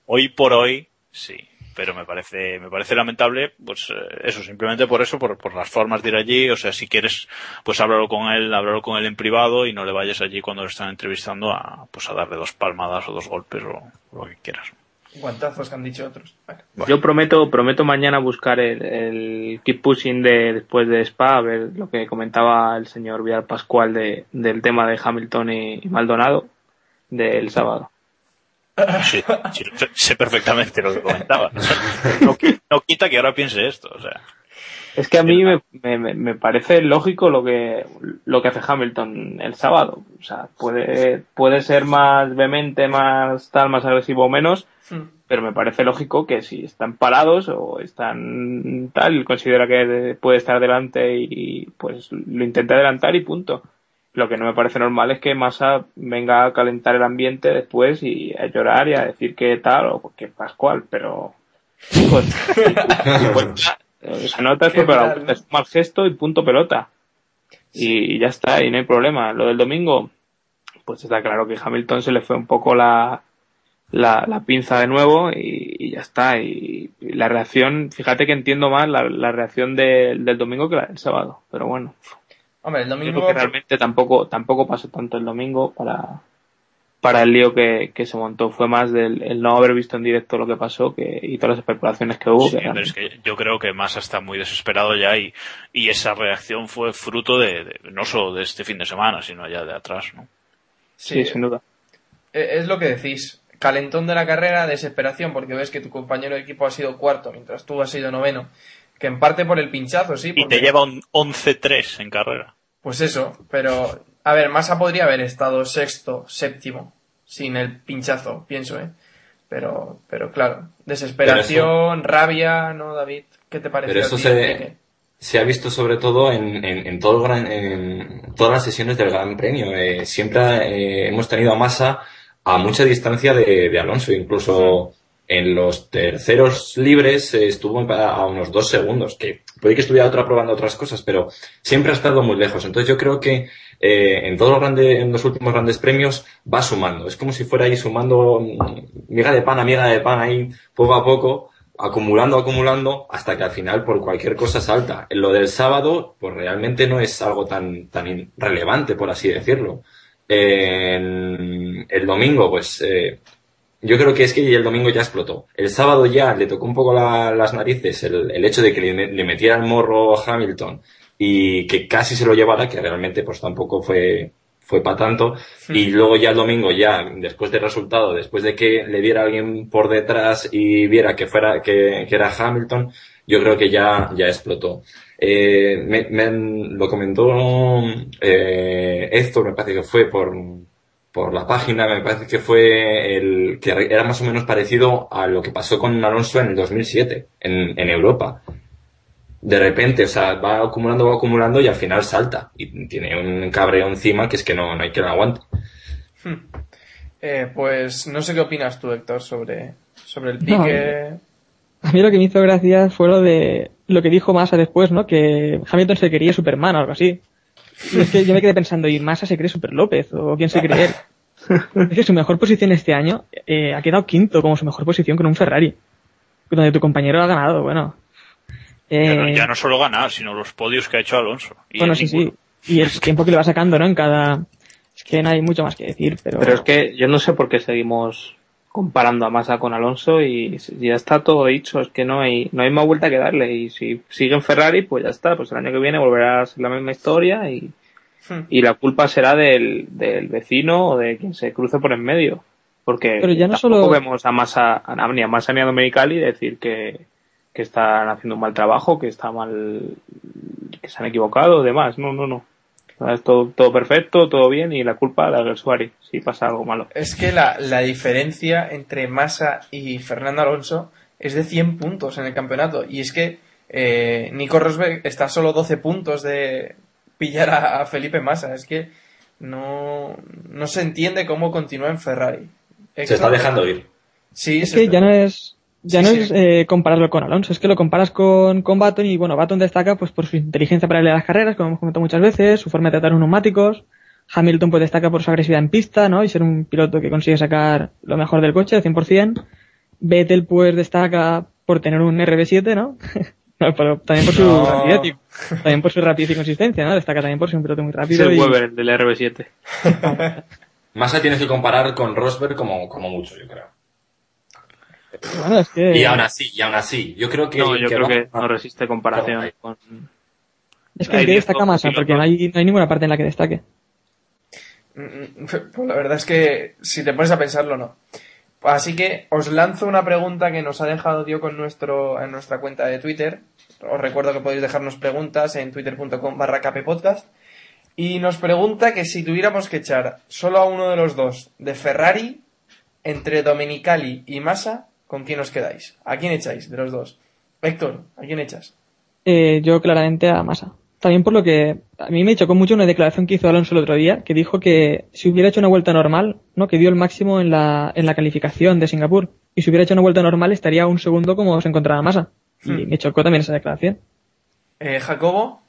hoy por hoy, sí. Pero me parece, me parece lamentable, pues eh, eso, simplemente por eso, por, por las formas de ir allí, o sea, si quieres, pues háblalo con él, háblalo con él en privado y no le vayas allí cuando lo están entrevistando a, pues a darle dos palmadas o dos golpes o lo que quieras. Guantazos que han dicho otros. Bueno. Yo prometo, prometo mañana buscar el, el keep pushing de después de Spa, a ver lo que comentaba el señor Vidal Pascual de, del tema de Hamilton y, y Maldonado del sábado. Sí, sí, sé- perfectamente lo que comentaba. O sea, no, qui- no quita que ahora piense esto, o sea. Es que a mí me, me- me parece lógico lo que, lo que hace Hamilton el sábado. O sea, puede, puede ser más vehemente, más tal, más agresivo o menos, pero me parece lógico que si están parados o están tal, considera que puede estar delante y pues lo intenta adelantar y punto. Lo que no me parece normal es que Massa venga a calentar el ambiente después y a llorar y a decir que tal o que Pascual, pero pues, eh, se nota ¿no? es un mal gesto y punto pelota. Y, y ya está, y no hay problema. Lo del domingo, pues está claro que Hamilton se le fue un poco la, la, la pinza de nuevo y, y ya está. Y, y la reacción, fíjate que entiendo más la, la reacción del del domingo que la del sábado. Pero bueno, Hombre, el yo domingo. creo que realmente tampoco, tampoco pasó tanto el domingo para, para el lío que, que se montó. Fue más del el no haber visto en directo lo que pasó que, y todas las especulaciones que hubo. Sí, que eran- pero es que yo creo que Massa está muy desesperado ya y, y esa reacción fue fruto de, de- no solo de este fin de semana, sino ya de atrás, ¿no? sí, sin duda. Eh, Es lo que decís. Calentón de la carrera, desesperación, porque ves que tu compañero de equipo ha sido cuarto, mientras tú has sido noveno. Que en parte por el pinchazo, sí. Y porque- te lleva un 11-3 en carrera. Pues eso, pero. A ver, Massa podría haber estado sexto, séptimo, sin el pinchazo, pienso, ¿eh? Pero, pero claro, desesperación, rabia, ¿no, David? ¿Qué te parece? Pero a eso ti, se- ha visto sobre todo en, en, en todo el gran- en todas las sesiones del Gran Premio. Eh, siempre eh, hemos tenido a Massa a mucha distancia de, de Alonso, incluso en los terceros libres eh, estuvo a unos dos segundos, que puede que estuviera otra probando otras cosas, pero siempre ha estado muy lejos. Entonces yo creo que eh, en todos los grandes, en los últimos grandes premios va sumando. Es como si fuera ahí sumando mm, miga de pan a miga de pan ahí poco a poco acumulando, acumulando, hasta que al final por cualquier cosa salta. Lo del sábado, pues realmente no es algo tan, tan relevante, por así decirlo. En el domingo, pues, eh, yo creo que es que el domingo ya explotó. El sábado ya le tocó un poco la- las narices el, el hecho de que le, le metiera el morro a Hamilton y que casi se lo llevara, que realmente pues tampoco fue, fue para tanto. Y luego ya el domingo, ya después del resultado, después de que le diera alguien por detrás y viera que fuera, que, que era Hamilton, yo creo que ya, ya explotó. Eh, me, me- lo comentó eh, Héctor, me parece que fue por, por la página, me parece que fue el que era más o menos parecido a lo que pasó con Alonso en el 2007 en, en Europa. De repente, o sea, va acumulando, va acumulando y al final salta. Y tiene un cabreo encima que es que no, no hay que lo aguante. Eh, pues no sé qué opinas tú, Héctor, sobre, sobre el No, pique. A mí lo que me hizo gracia fue lo de lo que dijo Massa después, ¿no? Que Hamilton se quería Superman o algo así. Y es que yo me quedé pensando, ¿y Massa se cree Super López? ¿O quién se cree él? Es que su mejor posición este año eh, ha quedado quinto como su mejor posición con un Ferrari. Donde tu compañero ha ganado, bueno. Ya, no, Eh, ya no solo ganar, sino los podios que ha hecho Alonso. Y bueno, en sí, ninguno. sí. Y el tiempo que le va sacando, ¿no? En cada... Es que no hay mucho más que decir, pero... Pero es que yo no sé por qué seguimos comparando a Massa con Alonso y ya está todo dicho, es que no hay, no hay más vuelta que darle y si sigue en Ferrari pues ya está, pues el año que viene volverá a ser la misma historia y, Hmm. y la culpa será del, del vecino o de quien se cruce por en medio. Porque Pero ya no tampoco solo- vemos a Massa, a- ni a Massa ni a Domenicali decir que, que están haciendo un mal trabajo, que está mal, que se han equivocado, demás. No, no, no. O sea, Es todo, todo perfecto, todo bien y la culpa la del Suárez si pasa algo malo. Es que la, la diferencia entre Massa y Fernando Alonso es de 100 puntos en el campeonato. Y es que eh, Nico Rosberg está a solo 12 puntos de pillar a, a Felipe Massa. Es que no, no se entiende cómo continúa en Ferrari. Se está dejando ir. Sí, Es que ya no es ya Sí, no sí. es eh, compararlo con Alonso, es que lo comparas con, con Baton y bueno, Baton destaca pues por su inteligencia para leer las carreras, como hemos comentado muchas veces, su forma de tratar los neumáticos. Hamilton pues destaca por su agresividad en pista, ¿no? Y ser un piloto que consigue sacar lo mejor del coche al 100%. Vettel pues destaca por tener un RB7, ¿no? No, pero también por su No. rapidez y, también por su rapidez y consistencia, ¿no? Destaca también por ser un piloto muy Es rápido el y Weber, el del RB7. Massa tienes que comparar con Rosberg como, como mucho, yo creo. Bueno, es que Y aún así, y aún así, yo creo que... No, yo creo va- que no resiste comparación Claro, con... es que diez destaca Massa, pilotos. porque no hay, no hay ninguna parte en la que destaque. Mm, Pues la verdad es que si te pones a pensarlo, no. Así que os lanzo una pregunta que nos ha dejado Dio con nuestro, en nuestra cuenta de Twitter. Os recuerdo que podéis dejarnos preguntas en twitter.com barra kppodcast. Y nos pregunta que si tuviéramos que echar solo a uno de los dos de Ferrari, entre Domenicali y Massa, ¿con quién os quedáis? ¿A quién echáis de los dos? Héctor, ¿a quién echas? Eh, yo claramente a Massa. También por lo que a mí me chocó mucho una declaración que hizo Alonso el otro día, que dijo que si hubiera hecho una vuelta normal, ¿no? que dio el máximo en la, en la calificación de Singapur, y si hubiera hecho una vuelta normal estaría un segundo como se encontraba Massa. Y Hmm. me chocó también esa declaración. Eh, Jacobo,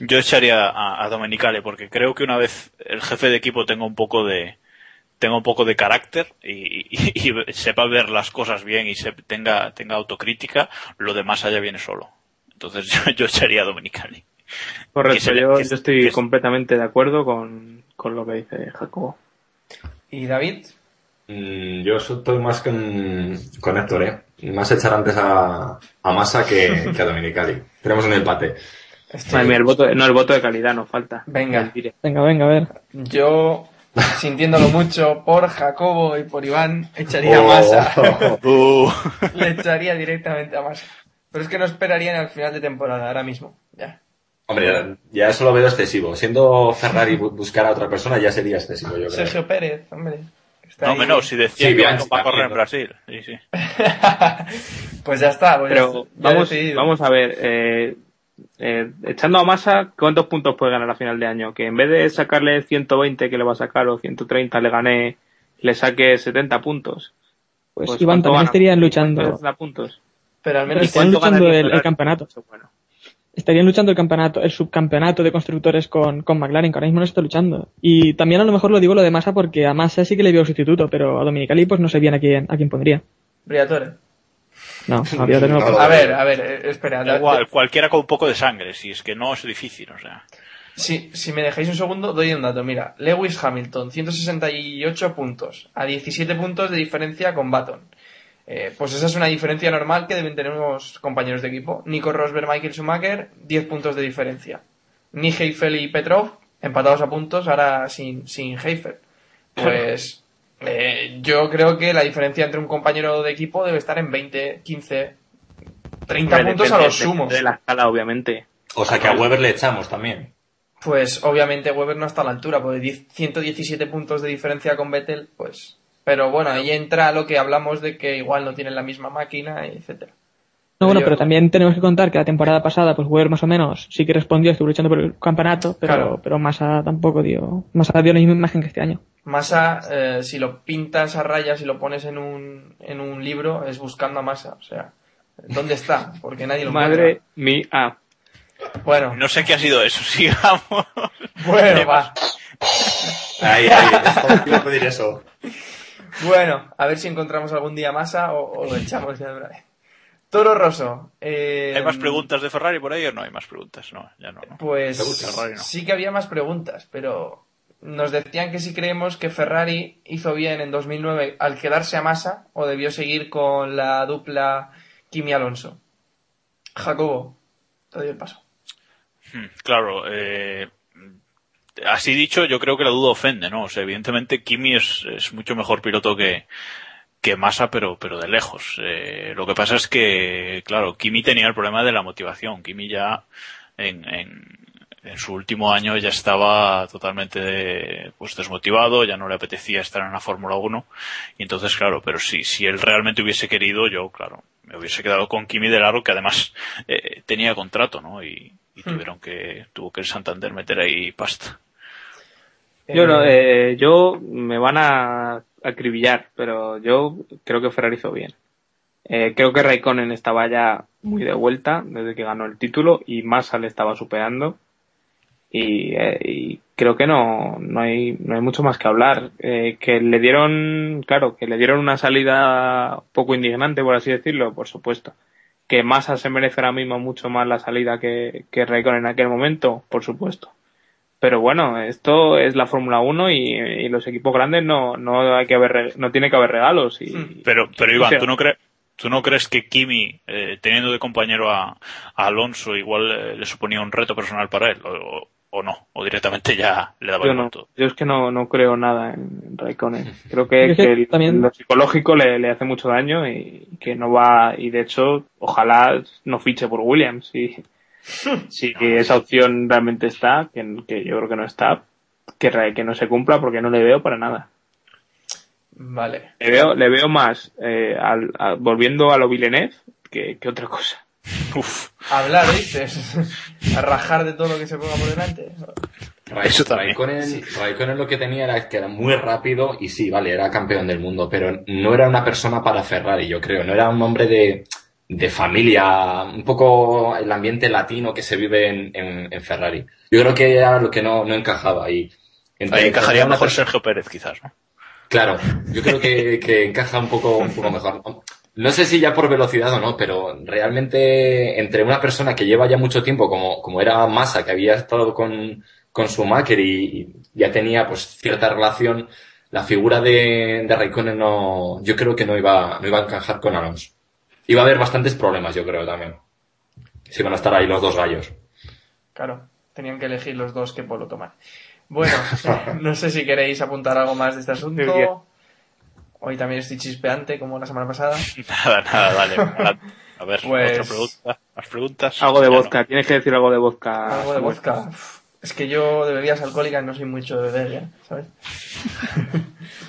Yo echaría a, a Domenicale porque creo que una vez el jefe de equipo tenga un poco de tenga un poco de carácter y, y- y sepa ver las cosas bien y se, tenga tenga autocrítica, lo demás allá viene solo. Entonces yo, yo echaría a Domenicali. Que Correcto, se yo, que- yo estoy que- completamente de acuerdo con, con lo que dice Jacobo. ¿y David? Mm, yo estoy más con, con Héctor, ¿eh? Más echar antes a, a Massa que, que a Dominicali. Tenemos un empate. Estoy- Madre mía, el voto, no, el voto de calidad nos falta. Venga. Venga, venga, a ver. Yo, sintiéndolo mucho por Jacobo y por Iván, echaría a Oh. Massa. Uh, Le echaría directamente a Massa. Pero es que no esperaría en el final de temporada, ahora mismo. Ya. Hombre, ya, eso lo veo excesivo. Siendo Ferrari bu- buscar a otra persona ya sería excesivo, yo creo. Sergio Pérez, hombre. no, menos, si decía Sí, que Bianchi va a correr en. Brasil. Sí, sí. pues ya está. Pues Pero ya vamos, decidido. vamos a ver, eh, eh, echando a Massa, ¿cuántos puntos puede ganar a final de año? Que en vez de sacarle 120 que le va a sacar o 130 le gané, le saque 70 puntos. Pues, Pues, Iván ¿cuánto también gana? estarían 50 luchando, 60 puntos. Pero al ¿Y menos ¿Cuánto luchando el- campeonato? Bueno, estarían luchando el campeonato, el subcampeonato de constructores con, con McLaren, que ahora mismo no está luchando. Y también a lo mejor lo digo lo de Massa porque a Massa sí que le veo sustituto, pero a Dominicali pues no sé bien a quién, a quién pondría. Briatore. No, había tenido No, A ver, a ver, eh, espera. Da igual, cualquiera con un poco de sangre, si es que no es difícil, o sea. Si, si me dejáis un segundo, doy un dato. Mira, Lewis Hamilton, 168 puntos, a 17 puntos de diferencia con Baton. Eh, pues esa es una diferencia normal que deben tener unos compañeros de equipo. Nico Rosberg, Michael Schumacher, 10 puntos de diferencia. Nigel Feli y Petrov, empatados a puntos, ahora sin, sin Heifer. Pues eh, yo creo que la diferencia entre un compañero de equipo debe estar en 20, 15, 30 Hombre, puntos a los sumos. de la escala, obviamente. O sea que a Weber le echamos también. Pues obviamente Weber no está a la altura, porque 10 117 puntos de diferencia con Vettel, pues... Pero bueno, ahí entra lo que hablamos de que igual no tienen la misma máquina, etcétera. No, bueno, pero también tenemos que contar que la temporada pasada, pues Weber más o menos sí que respondió, estuvo luchando por el campeonato, pero, Claro. pero Massa tampoco dio, Massa dio la misma imagen que este año. Massa, eh, si lo pintas a rayas y lo pones en un, en un libro, es buscando a Massa. O sea, ¿dónde está? Porque nadie lo Madre mía. Bueno, No sé qué ha sido eso, sigamos. bueno, va. Ahí, ahí. Pedir eso. Bueno, a ver si encontramos algún día Massa o, o lo echamos ya de una vez. Toro Rosso. eh, ¿Hay más preguntas de Ferrari por ahí o no hay más preguntas? No, ya no. no. Pues Ferrari no. sí que había más preguntas, pero nos decían que si creemos que Ferrari hizo bien en 2009 al quedarse a Massa o debió seguir con la dupla Kimi Alonso. Jacobo, te doy el paso. Hmm, Claro, eh, así dicho, yo creo que la duda ofende, ¿no? O sea, evidentemente Kimi es, es mucho mejor piloto que, que Massa, pero, pero de lejos. Eh, lo que pasa es que, claro, Kimi tenía el problema de la motivación. Kimi ya en, en, en su último año ya estaba totalmente pues desmotivado, ya no le apetecía estar en la Fórmula 1. Y entonces, claro, pero si, si él realmente hubiese querido, yo, claro, me hubiese quedado con Kimi de largo, que además eh, tenía contrato, ¿no? Y, y tuvieron que, tuvo que el Santander meter ahí pasta. Yo, no, eh, yo me van a acribillar, pero yo creo que Ferrari hizo bien. Eh, creo que Raikkonen estaba ya muy de vuelta desde que ganó el título y Massa le estaba superando. Y, eh, y creo que no, no hay, no hay mucho más que hablar. Eh, que le dieron, claro, que le dieron una salida poco indignante, por así decirlo, por supuesto. Que Massa se merece ahora mismo mucho más la salida que, que Raikkonen en aquel momento, por supuesto. Pero bueno, esto es la Fórmula 1 y, y los equipos grandes no, no hay que haber, re- no tiene que haber regalos. Y, Pero, pero Iván. ¿tú no crees, tú no crees que Kimi, eh, teniendo de compañero a, a Alonso, igual eh, le suponía un reto personal para él? O, o no? ¿O directamente ya le daba yo igual no, todo? yo es que no, no creo nada en Raikkonen. Creo que, Yo es que que el- también- lo psicológico le, le hace mucho daño y que no va, y de hecho, ojalá no fiche por Williams. Y, si esa opción realmente está, que, que yo creo que no está, que, que no se cumpla porque no le veo para nada. Vale. Le veo, le veo más eh, al, a- volviendo a lo Villeneuve que, que otra cosa. Uf, Hablar, dices. A rajar de todo lo que se ponga por delante. Eso también. Raikkonen, Raikkonen lo que tenía era que era muy rápido y sí, vale, era campeón del mundo, pero no era una persona para Ferrari, yo creo. No era un hombre de, de familia, un poco el ambiente latino que se vive en, en- en Ferrari. Yo creo que era lo que no, no encajaba entre- ahí encajaría mejor Sergio Pérez, quizás, ¿no? Claro, yo creo que, que encaja un poco, un poco mejor. No sé si ya por velocidad o no, pero realmente entre una persona que lleva ya mucho tiempo, como, como era Massa, que había estado con, con Schumacher y, y ya tenía pues cierta relación, la figura de, de Raikkonen no, yo creo que no iba, no iba a encajar con Alonso. Iba a haber bastantes problemas, yo creo también. Si iban a estar ahí los dos gallos. Claro, tenían que elegir los dos qué polo tomar. Bueno, no sé si queréis apuntar algo más de este asunto. Hoy también estoy chispeante, como la semana pasada. Nada, nada, dale. A, a ver, Pues- otra pregunta. ¿Más preguntas? Algo de no. vodka, tienes que decir algo de vodka. Algo de vodka. Es que yo de bebidas alcohólicas no soy mucho de beber, ya, ¿sabes?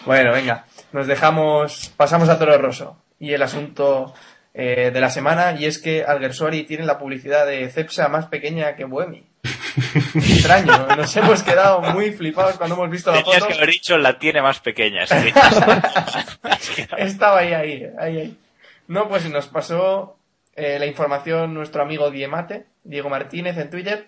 bueno, venga. Nos dejamos, pasamos a Toro Rosso. Y el asunto eh, de la semana, y es que Alguersuari tiene la publicidad de Cepsa más pequeña que Buemi. Extraño, nos hemos quedado muy flipados cuando hemos visto la Tenías foto. que haber dicho la tiene más pequeña. es que- Es que- Estaba ahí, ahí, ahí, ahí. No, pues nos pasó eh, la información nuestro amigo Diemate, Diego Martínez en Twitter,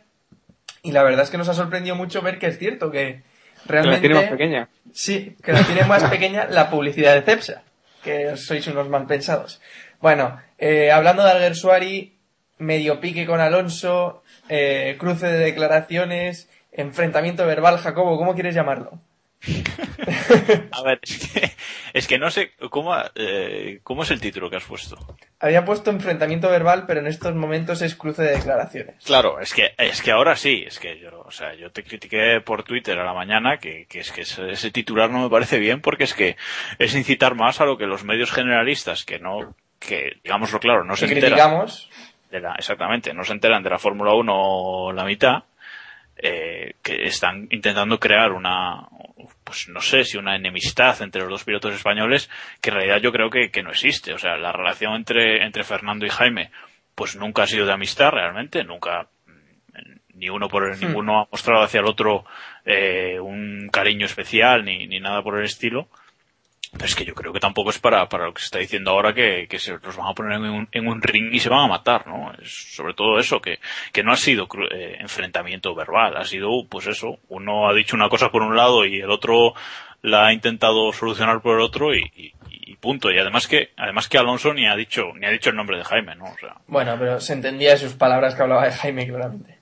y la verdad es que nos ha sorprendido mucho ver que es cierto que Que la realmente... tiene más pequeña. Sí, que la tiene más pequeña la publicidad de Cepsa, que sois unos mal pensados. Bueno, eh, hablando de Alguersuari, medio pique con Alonso, eh, cruce de declaraciones, enfrentamiento verbal, Jacobo, ¿cómo quieres llamarlo? A ver, es que, es que no sé cómo, eh, cómo es el título que has puesto. Había puesto enfrentamiento verbal, pero en estos momentos es cruce de declaraciones. Claro, es que, es que ahora sí, es que yo, o sea, yo te critiqué por Twitter a la mañana que, que es que ese, ese titular no me parece bien porque es que es incitar más a lo que los medios generalistas que no, que digámoslo claro, no se enteran. de la, exactamente, no se enteran de la Fórmula 1 la mitad, eh, que están intentando crear una, pues no sé si una enemistad entre los dos pilotos españoles, que en realidad yo creo que, que no existe. O sea, la relación entre, entre Fernando y Jaime, pues nunca ha sido de amistad realmente, nunca, mm, ni uno por el, Hmm. ninguno ha mostrado hacia el otro eh, un cariño especial ni, ni nada por el estilo. Pero es que yo creo que tampoco es para, para lo que se está diciendo ahora que, que se los van a poner en un, en un ring y se van a matar, ¿no? Es sobre todo eso, que, que no ha sido eh, enfrentamiento verbal, ha sido, pues eso, uno ha dicho una cosa por un lado y el otro la ha intentado solucionar por el otro y, y- y punto. Y además que, además que Alonso ni ha dicho, ni ha dicho el nombre de Jaime, ¿no? O sea, Bueno, pero se entendía de sus palabras que hablaba de Jaime claramente.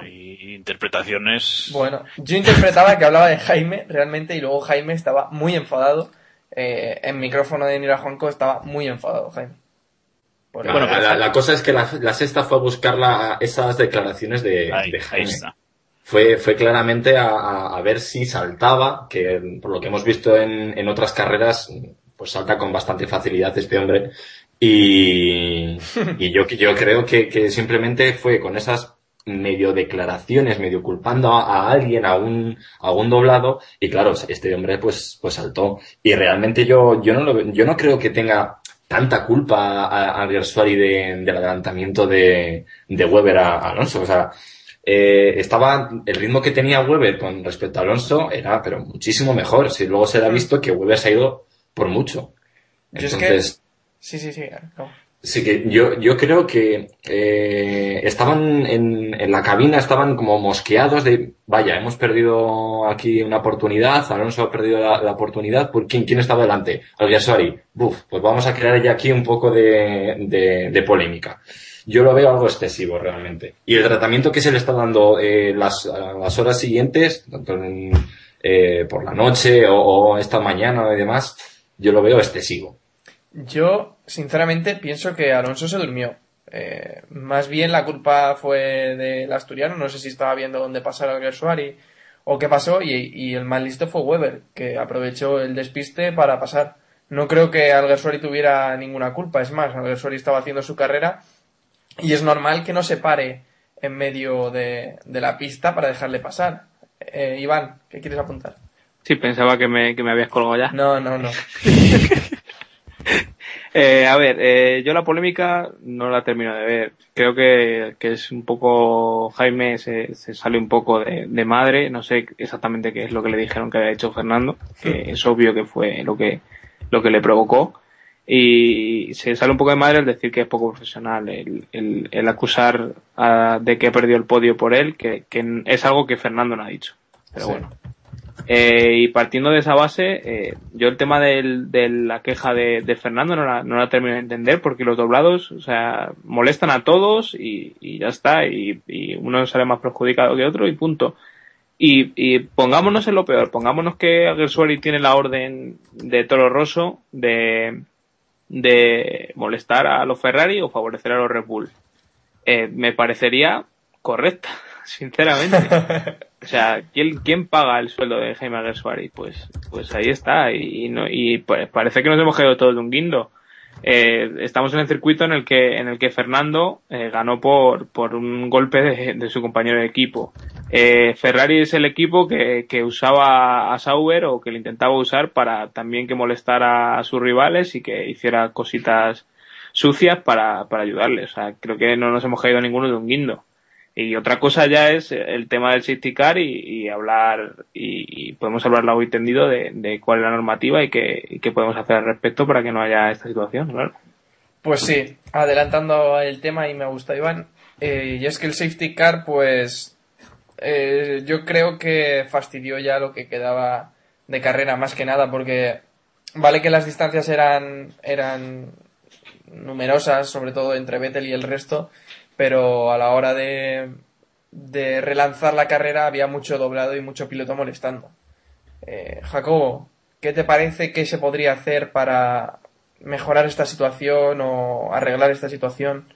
Bueno, hay interpretaciones. Bueno, yo interpretaba que hablaba de Jaime realmente y luego Jaime estaba muy enfadado. Eh, en micrófono de Nira Juanco estaba muy enfadado Jaime. Por- Bueno, la, la cosa es que la, la sexta fue a buscar la- esas declaraciones de, Ahí, de ahí Jaime. está. Fue, fue claramente a, a- a ver si saltaba, que por lo que hemos visto en, en otras carreras, pues salta con bastante facilidad este hombre. Y, y yo, yo creo que, que simplemente fue con esas medio declaraciones, medio culpando a, a alguien, a un, a un doblado, y claro, este hombre pues, pues saltó. Y realmente yo, yo no lo, yo no creo que tenga tanta culpa a, a Gersuari de, del adelantamiento de, de Weber a, a Alonso. O sea, eh, estaba, el ritmo que tenía Weber con respecto a Alonso era, pero muchísimo mejor. Si luego se le ha visto que Weber se ha ido por mucho. Yo es que- Entonces, Sí, sí, sí. no. Sí que yo, yo creo que eh, estaban en, en la cabina, estaban como mosqueados de, vaya, hemos perdido aquí una oportunidad, Alonso ha perdido la, la oportunidad, ¿por quién, quién estaba delante? Alguersuari. Buf, pues vamos a crear ya aquí un poco de, de, de polémica. Yo lo veo algo excesivo realmente. Y el tratamiento que se le está dando eh, las, las horas siguientes, tanto en, eh, por la noche o, o esta mañana y demás, yo lo veo excesivo. Yo, sinceramente, pienso que Alonso se durmió. Eh, más bien la culpa fue del asturiano. No sé si estaba viendo dónde pasar al Gersuari o qué pasó. Y, y el más listo fue Weber, que aprovechó el despiste para pasar. No creo que Alguersuari tuviera ninguna culpa. Es más, Alguersuari estaba haciendo su carrera y es normal que no se pare en medio de, de la pista para dejarle pasar. Eh, Iván, ¿qué quieres apuntar? Sí, pensaba que me, que me habías colgado ya. No, no, no. Eh, a ver, eh, yo la polémica no la termino de ver. Creo que, que es un poco, Jaime se, se sale un poco de, de madre, no sé exactamente qué es lo que le dijeron que había hecho Fernando, que es obvio que fue lo que, lo que le provocó. Y se sale un poco de madre el decir que es poco profesional, el, el, el acusar a- de que perdió el podio por él, que, que es algo que Fernando no ha dicho. Pero Sí. bueno. Eh, y partiendo de esa base, eh, yo el tema de la queja de, Fernando no la, no la termino de entender porque los doblados, o sea, molestan a todos y, ya está, y, y uno sale más perjudicado que otro y punto. Y, y pongámonos en lo peor, pongámonos que Gersuari tiene la orden de Toro Rosso de, de molestar a los Ferrari o favorecer a los Red Bull. Eh, me parecería correcta, sinceramente. O sea, ¿quién, quién paga el sueldo de Jaime Gersuari? Pues, pues ahí está. Y, y no, y pa- parece que nos hemos quedado todos de un guindo. Eh, estamos en el circuito en el que, en el que Fernando eh, ganó por, por un golpe de, de su compañero de equipo. Eh, Ferrari es el equipo que, que usaba a Sauber o que le intentaba usar para también que molestara a sus rivales y que hiciera cositas sucias para, para ayudarles. O sea, creo que no nos hemos caído ninguno de un guindo. Y otra cosa ya es el tema del safety car y, y hablar, y, y podemos hablar largo y tendido de, cuál es la normativa y qué, y qué podemos hacer al respecto para que no haya esta situación, claro. Pues sí, adelantando el tema y me gusta Iván, eh, y es que el safety car, pues eh, yo creo que fastidió ya lo que quedaba de carrera más que nada, porque vale que las distancias eran, eran numerosas, sobre todo entre Vettel y el resto, pero a la hora de, de relanzar la carrera había mucho doblado y mucho piloto molestando. Eh, Jacobo, ¿qué te parece que se podría hacer para mejorar esta situación o arreglar esta situación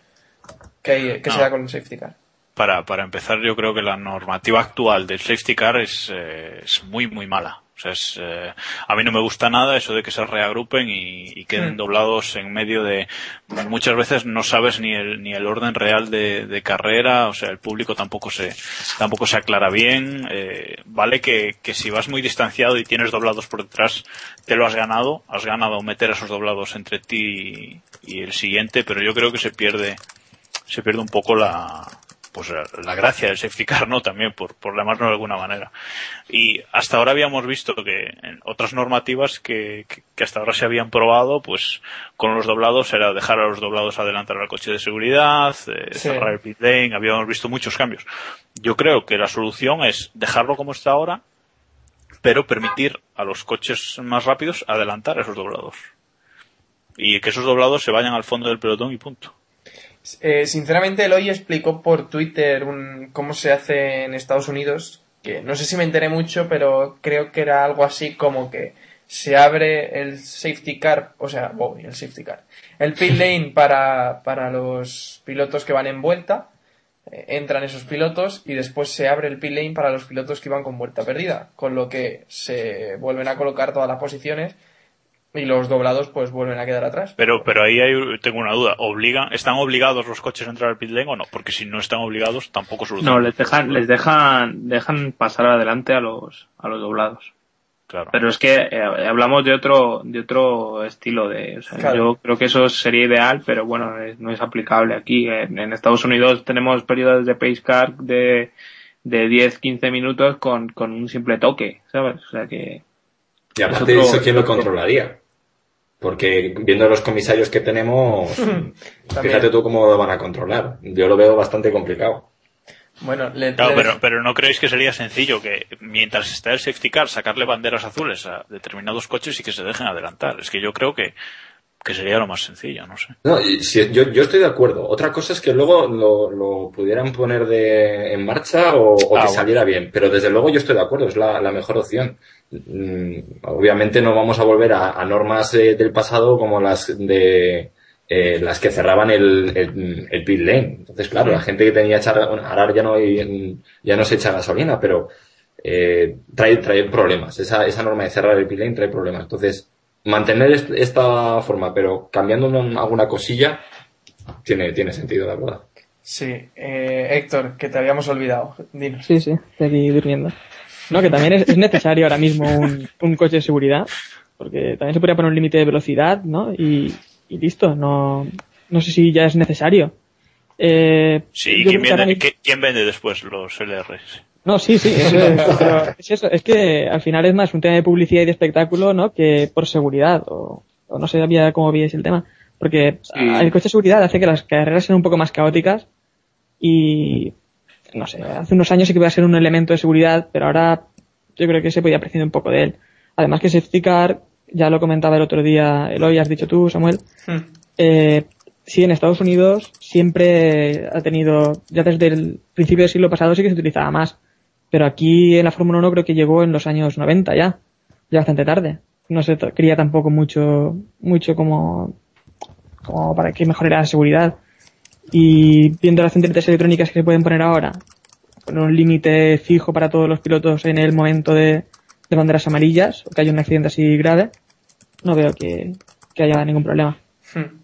que, hay- que se da con el safety car? Para, para empezar, yo creo que la normativa actual del safety car es, eh, es muy, muy mala. O sea, es, eh, a mí no me gusta nada eso de que se reagrupen y, y queden Mm. doblados en medio de... Muchas veces no sabes ni el, ni el orden real de, de carrera, o sea, el público tampoco se, tampoco se aclara bien. eh, vale que, que si vas muy distanciado y tienes doblados por detrás, te lo has ganado, has ganado meter esos doblados entre ti y, y el siguiente, pero yo creo que se pierde, se pierde un poco la, pues la, la gracia del safety car, ¿no? También, por, por llamarlo de alguna manera. Y hasta ahora habíamos visto que en otras normativas que, que, que hasta ahora se habían probado, pues con los doblados era dejar a los doblados adelantar al coche de seguridad, eh, Sí. cerrar el pit lane, habíamos visto muchos cambios. Yo creo que la solución es dejarlo como está ahora, pero permitir a los coches más rápidos adelantar esos doblados. Y que esos doblados se vayan al fondo del pelotón y punto. Eh, sinceramente, Eloy explicó por Twitter un- cómo se hace en Estados Unidos, que no sé si me enteré mucho, pero creo que era algo así como que se abre el safety car, o sea, wow, el safety car, el pit lane para, para los pilotos que van en vuelta, eh, entran esos pilotos y después se abre el pit lane para los pilotos que iban con vuelta perdida, con lo que se vuelven a colocar todas las posiciones y los doblados pues vuelven a quedar atrás. Pero, pero ahí hay- tengo una duda. ¿Obligan, ¿Están obligados los coches a entrar al pit lane o no? Porque si no están obligados, tampoco solucionan. No, les dejan, les dejan, dejan pasar adelante a los, a los doblados. Claro. Pero es que eh, hablamos de otro, de otro estilo de, o sea, Claro. yo creo que eso sería ideal, pero bueno, es- no es aplicable aquí. En, en Estados Unidos tenemos periodos de pace car de, de 10, 15 minutos con, con un simple toque, ¿sabes? O sea que, Y aparte Es de otro- eso, ¿quién lo controlaría? Porque viendo los comisarios que tenemos, fíjate tú cómo lo van a controlar. Yo lo veo bastante complicado. Bueno, le, Claro, le- pero, pero ¿no creéis que sería sencillo que mientras está el safety car sacarle banderas azules a determinados coches y que se dejen adelantar? Es que yo creo que, que sería lo más sencillo, no sé. No, y si- yo, yo estoy de acuerdo. Otra cosa es que luego lo, lo pudieran poner de, en marcha o, o que Ah, bueno. saliera bien. Pero desde luego yo estoy de acuerdo, es la, la mejor opción. Mm, Obviamente no vamos a volver a, a normas eh, del pasado como las de eh, las que cerraban el, el, el pit lane. Entonces, claro, la gente que tenía echar, ahora ya no, hay- ya no se echa gasolina, pero eh, trae, trae problemas. Esa, esa norma de cerrar el pit lane trae problemas. Entonces, mantener est- esta forma, pero cambiando una- alguna cosilla, tiene, tiene sentido, la verdad. Sí, eh, Héctor, que te habíamos olvidado. Dinos. Sí, sí, estoy aquí durmiendo. No, que también es, es necesario ahora mismo un, un coche de seguridad, porque también se podría poner un límite de velocidad, ¿no? Y, y listo, no, no sé si ya es necesario. Eh, Sí, ¿quién vende, quién vende después los LRs? No, sí, sí, eso es, pero es eso, es que al final es más un tema de publicidad y de espectáculo, ¿no? Que por seguridad, o, o no sé cómo veis el tema. Porque el coche de seguridad hace que las carreras sean un poco más caóticas y, no sé, hace unos años sí que iba a ser un elemento de seguridad, pero ahora yo creo que se podía prescindir un poco de él. Además que safety car, ya lo comentaba el otro día Eloy, has dicho tú, Samuel, Hmm. eh, sí, en Estados Unidos siempre ha tenido, ya desde el principio del siglo pasado sí que se utilizaba más. Pero aquí en la Fórmula 1 creo que llegó en los años 90 ya, ya bastante tarde. No se quería tampoco mucho, mucho como, como para que mejorara la seguridad. Y viendo las centralitas electrónicas que se pueden poner ahora, poner un límite fijo para todos los pilotos en el momento de, de banderas amarillas, o que haya un accidente así grave, no veo que, que haya ningún problema. Hmm.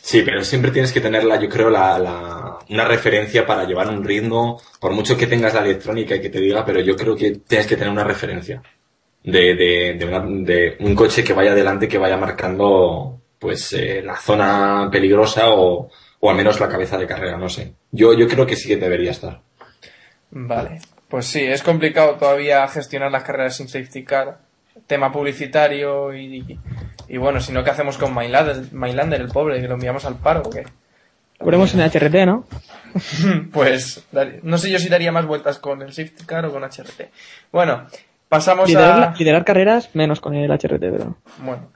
Sí, pero siempre tienes que tener, la, yo creo, la, la- una referencia para llevar un ritmo, por mucho que tengas la electrónica y que te diga, pero yo creo que tienes que tener una referencia de, de, de, una- de un coche que vaya adelante, que vaya marcando pues eh, la zona peligrosa o, o al menos la cabeza de carrera, no sé. Yo, yo creo que sí que debería estar. Vale, pues sí, es complicado todavía gestionar las carreras sin safety car, tema publicitario y, y bueno, si no, ¿qué hacemos con Mainlander, Mainlander, el pobre, que lo enviamos al paro o qué? Curemos en HRT, ¿no? Pues no sé yo si daría más vueltas con el safety car o con HRT. Bueno, pasamos Liderar, a... liderar carreras menos con el HRT, pero. Bueno,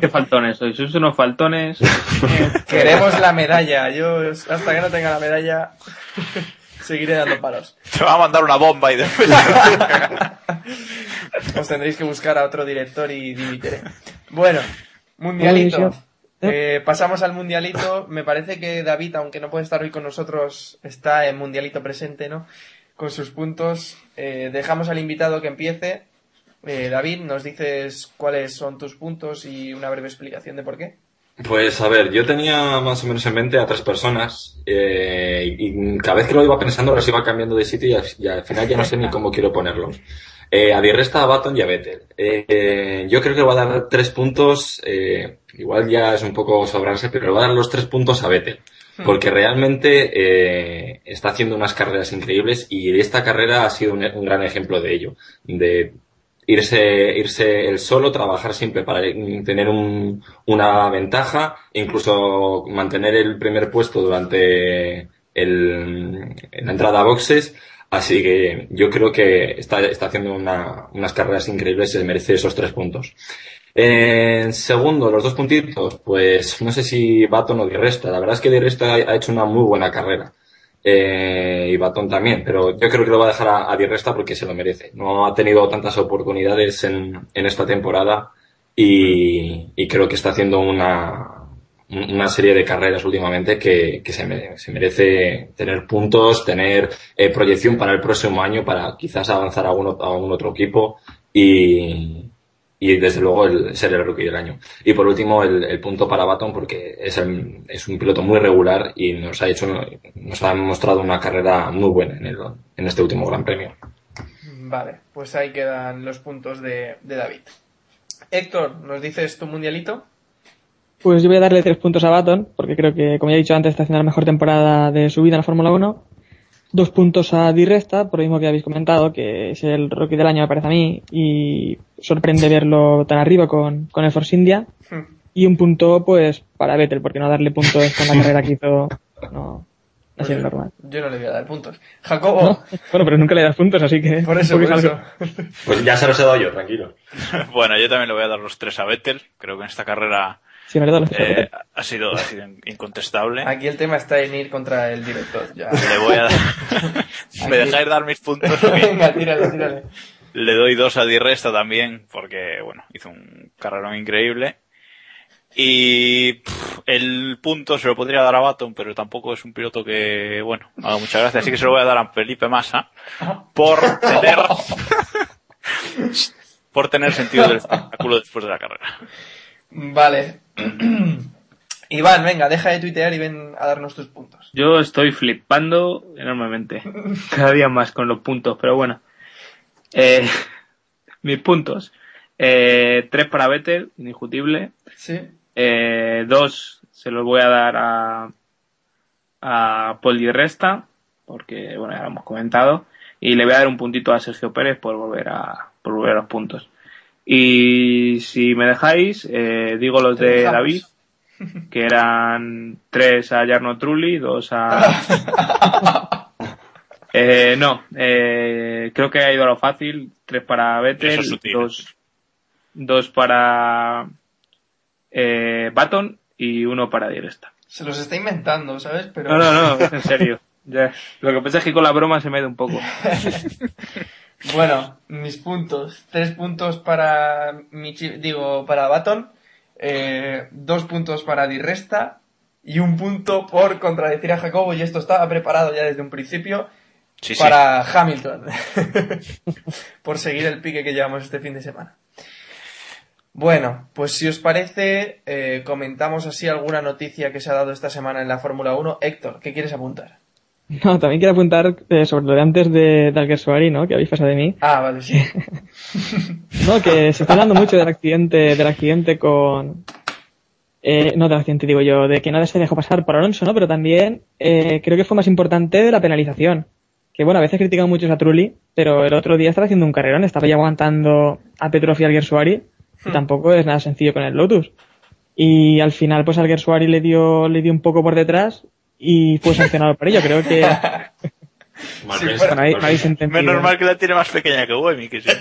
qué faltones sois, sois unos faltones. queremos la medalla, yo hasta que no tenga la medalla... Seguiré dando palos. Te va a mandar una bomba y después... Os tendréis que buscar a otro director y dimitiré. Bueno, mundialito. Eh, pasamos al mundialito. Me parece que David, aunque no puede estar hoy con nosotros, está en mundialito presente, ¿no? Con sus puntos. Eh, dejamos al invitado que empiece. Eh, David, ¿nos dices cuáles son tus puntos y una breve explicación de por qué? Pues a ver, yo tenía más o menos en mente a tres personas eh, y cada vez que lo iba pensando los iba cambiando de sitio y al, y al final ya no sé ni cómo quiero ponerlos. Eh, a Di Resta, a Baton y a Vettel. Eh, yo creo que le voy a dar tres puntos, eh, igual ya es un poco sobrarse, pero le voy a dar los tres puntos a Vettel. Porque realmente está haciendo unas carreras increíbles y esta carrera ha sido un, un gran ejemplo de ello. De irse, irse él solo, trabajar siempre para tener un, una ventaja, incluso mantener el primer puesto durante el, la entrada a boxes. Así que yo creo que está, está haciendo una- unas carreras increíbles y se merece esos tres puntos. En segundo, los dos puntitos, pues no sé si Baton o Di Resta. La verdad es que Di Resta ha ha hecho una muy buena carrera. Eh, y Baton también, pero yo creo que lo va a dejar a, a Di Resta porque se lo merece. No ha tenido tantas oportunidades en, en esta temporada y, creo que está haciendo una, una serie de carreras últimamente que, que se, se merece tener puntos, tener eh, proyección para el próximo año, para quizás avanzar a, uno, a un otro equipo y, y desde luego el, ser el rookie del año. Y por último el, el punto para Baton porque es, el- es un piloto muy regular y nos ha hecho, nos ha mostrado una carrera muy buena en, el, en este último Gran Premio. Vale, pues ahí quedan los puntos de, de David. Héctor, ¿nos dices tu mundialito? Pues yo voy a darle tres puntos a Baton, porque creo que, como ya he dicho antes, está haciendo la mejor temporada de su vida en la Fórmula 1. Dos puntos a Di Resta, por lo mismo que habéis comentado, que es el rookie del año, me parece a mí, y sorprende verlo tan arriba con, con el Force India. Y un punto, pues, para Vettel, porque no darle puntos con la carrera que hizo, no, ha sido normal. Yo no le voy a dar puntos. Jacobo, ¿No? Bueno, pero nunca le das puntos, así que... por eso, por poquito eso. algo. Pues ya se los he dado yo, tranquilo. bueno, yo también le voy a dar los tres a Vettel. Creo que en esta carrera Sí, eh, ha sido, ha sido incontestable. Aquí el tema está en ir contra el director. Ya. Le voy a dar... ¿Me dejáis dar mis puntos? Venga, tírale, tírale. Le doy dos a Di Resta también, porque, bueno, hizo un carrerón increíble. Y pff, el punto se lo podría dar a Baton, pero tampoco es un piloto que, bueno, haga mucha gracia. Así que se lo voy a dar a Felipe Massa por tener, por tener sentido del espectáculo después de la carrera. Vale. Iván, venga, deja de tuitear y ven a darnos tus puntos. Yo estoy flipando enormemente. Cada día más con los puntos, pero bueno. Eh, mis puntos. Eh, tres para Vettel, indiscutible. Sí. Eh, dos se los voy a dar a, a Paul Di Resta, porque bueno, ya lo hemos comentado. Y le voy a dar un puntito a Sergio Pérez por volver a, por volver a los puntos. Y si me dejáis, eh, digo los de dejamos. David, que eran tres a Jarno Trulli, dos a... Eh, no, eh, creo que ha ido a lo fácil, tres para Vettel, es dos, dos para eh, Baton y uno para Di Resta. Se los está inventando, ¿sabes? Pero... No, no, no, en serio. Ya. Lo que pasa es que con la broma se me ha ido un poco. Bueno, mis puntos. Tres puntos para Michi, digo, para Baton, eh, dos puntos para Di Resta y un punto por contradecir a Jacobo, y esto estaba preparado ya desde un principio, Sí, sí. para Hamilton. por seguir el pique que llevamos este fin de semana. Bueno, pues si os parece, eh, comentamos así alguna noticia que se ha dado esta semana en la Fórmula 1. Héctor, ¿qué quieres apuntar? No, también quiero apuntar eh, sobre lo de antes de, de Alguersuari, ¿no? Que habéis pasado de mí. Ah, vale, sí. No, que se está hablando mucho del accidente, del accidente con, eh, no del accidente digo yo, de que nada se dejó pasar por Alonso, ¿no? Pero también, eh, creo que fue más importante de la penalización. Que bueno, a veces critican mucho a Trulli, pero el otro día estaba haciendo un carrerón, estaba ya aguantando a Petrov y a Alguersuari, y tampoco es nada sencillo con el Lotus. Y al final, pues Alguersuari le dio, le dio un poco por detrás y fue sancionado por ello. Creo que, Sí, bueno. Menos mal que la tiene más pequeña que Wemi, que sí.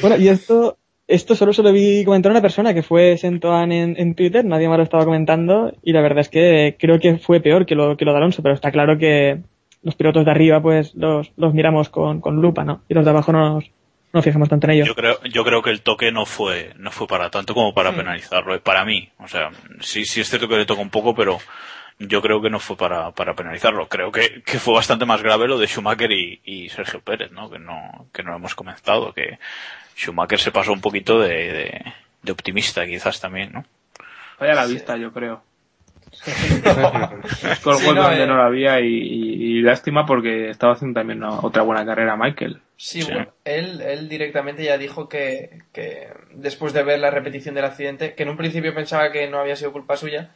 Bueno, y esto, Esto solo se lo vi comentar a una persona que fue Sentoan en, en Twitter, nadie más lo estaba comentando y la verdad es que creo que fue peor que lo, que lo de Alonso, pero está claro que los pilotos de arriba pues los, los miramos con, con lupa, ¿no? Y los de abajo no nos, no nos fijamos tanto en ellos. Yo creo, yo creo que el toque no fue, no fue para tanto como para penalizarlo, eh, para mí. O sea, sí, sí es cierto que le toca un poco, pero yo creo que no fue para, para penalizarlo. Creo que, que fue bastante más grave lo de Schumacher y, y Sergio Pérez, ¿no? Que no, que no hemos comentado, que Schumacher se pasó un poquito de, de, de optimista quizás también, ¿no? Vaya la vista, yo creo. Con Sí, no, donde eh. no la había y, y- y lástima porque estaba haciendo también una- otra buena carrera Michael. Sí, bueno, él, él directamente ya dijo que, que después de ver la repetición del accidente, que en un principio pensaba que no había sido culpa suya,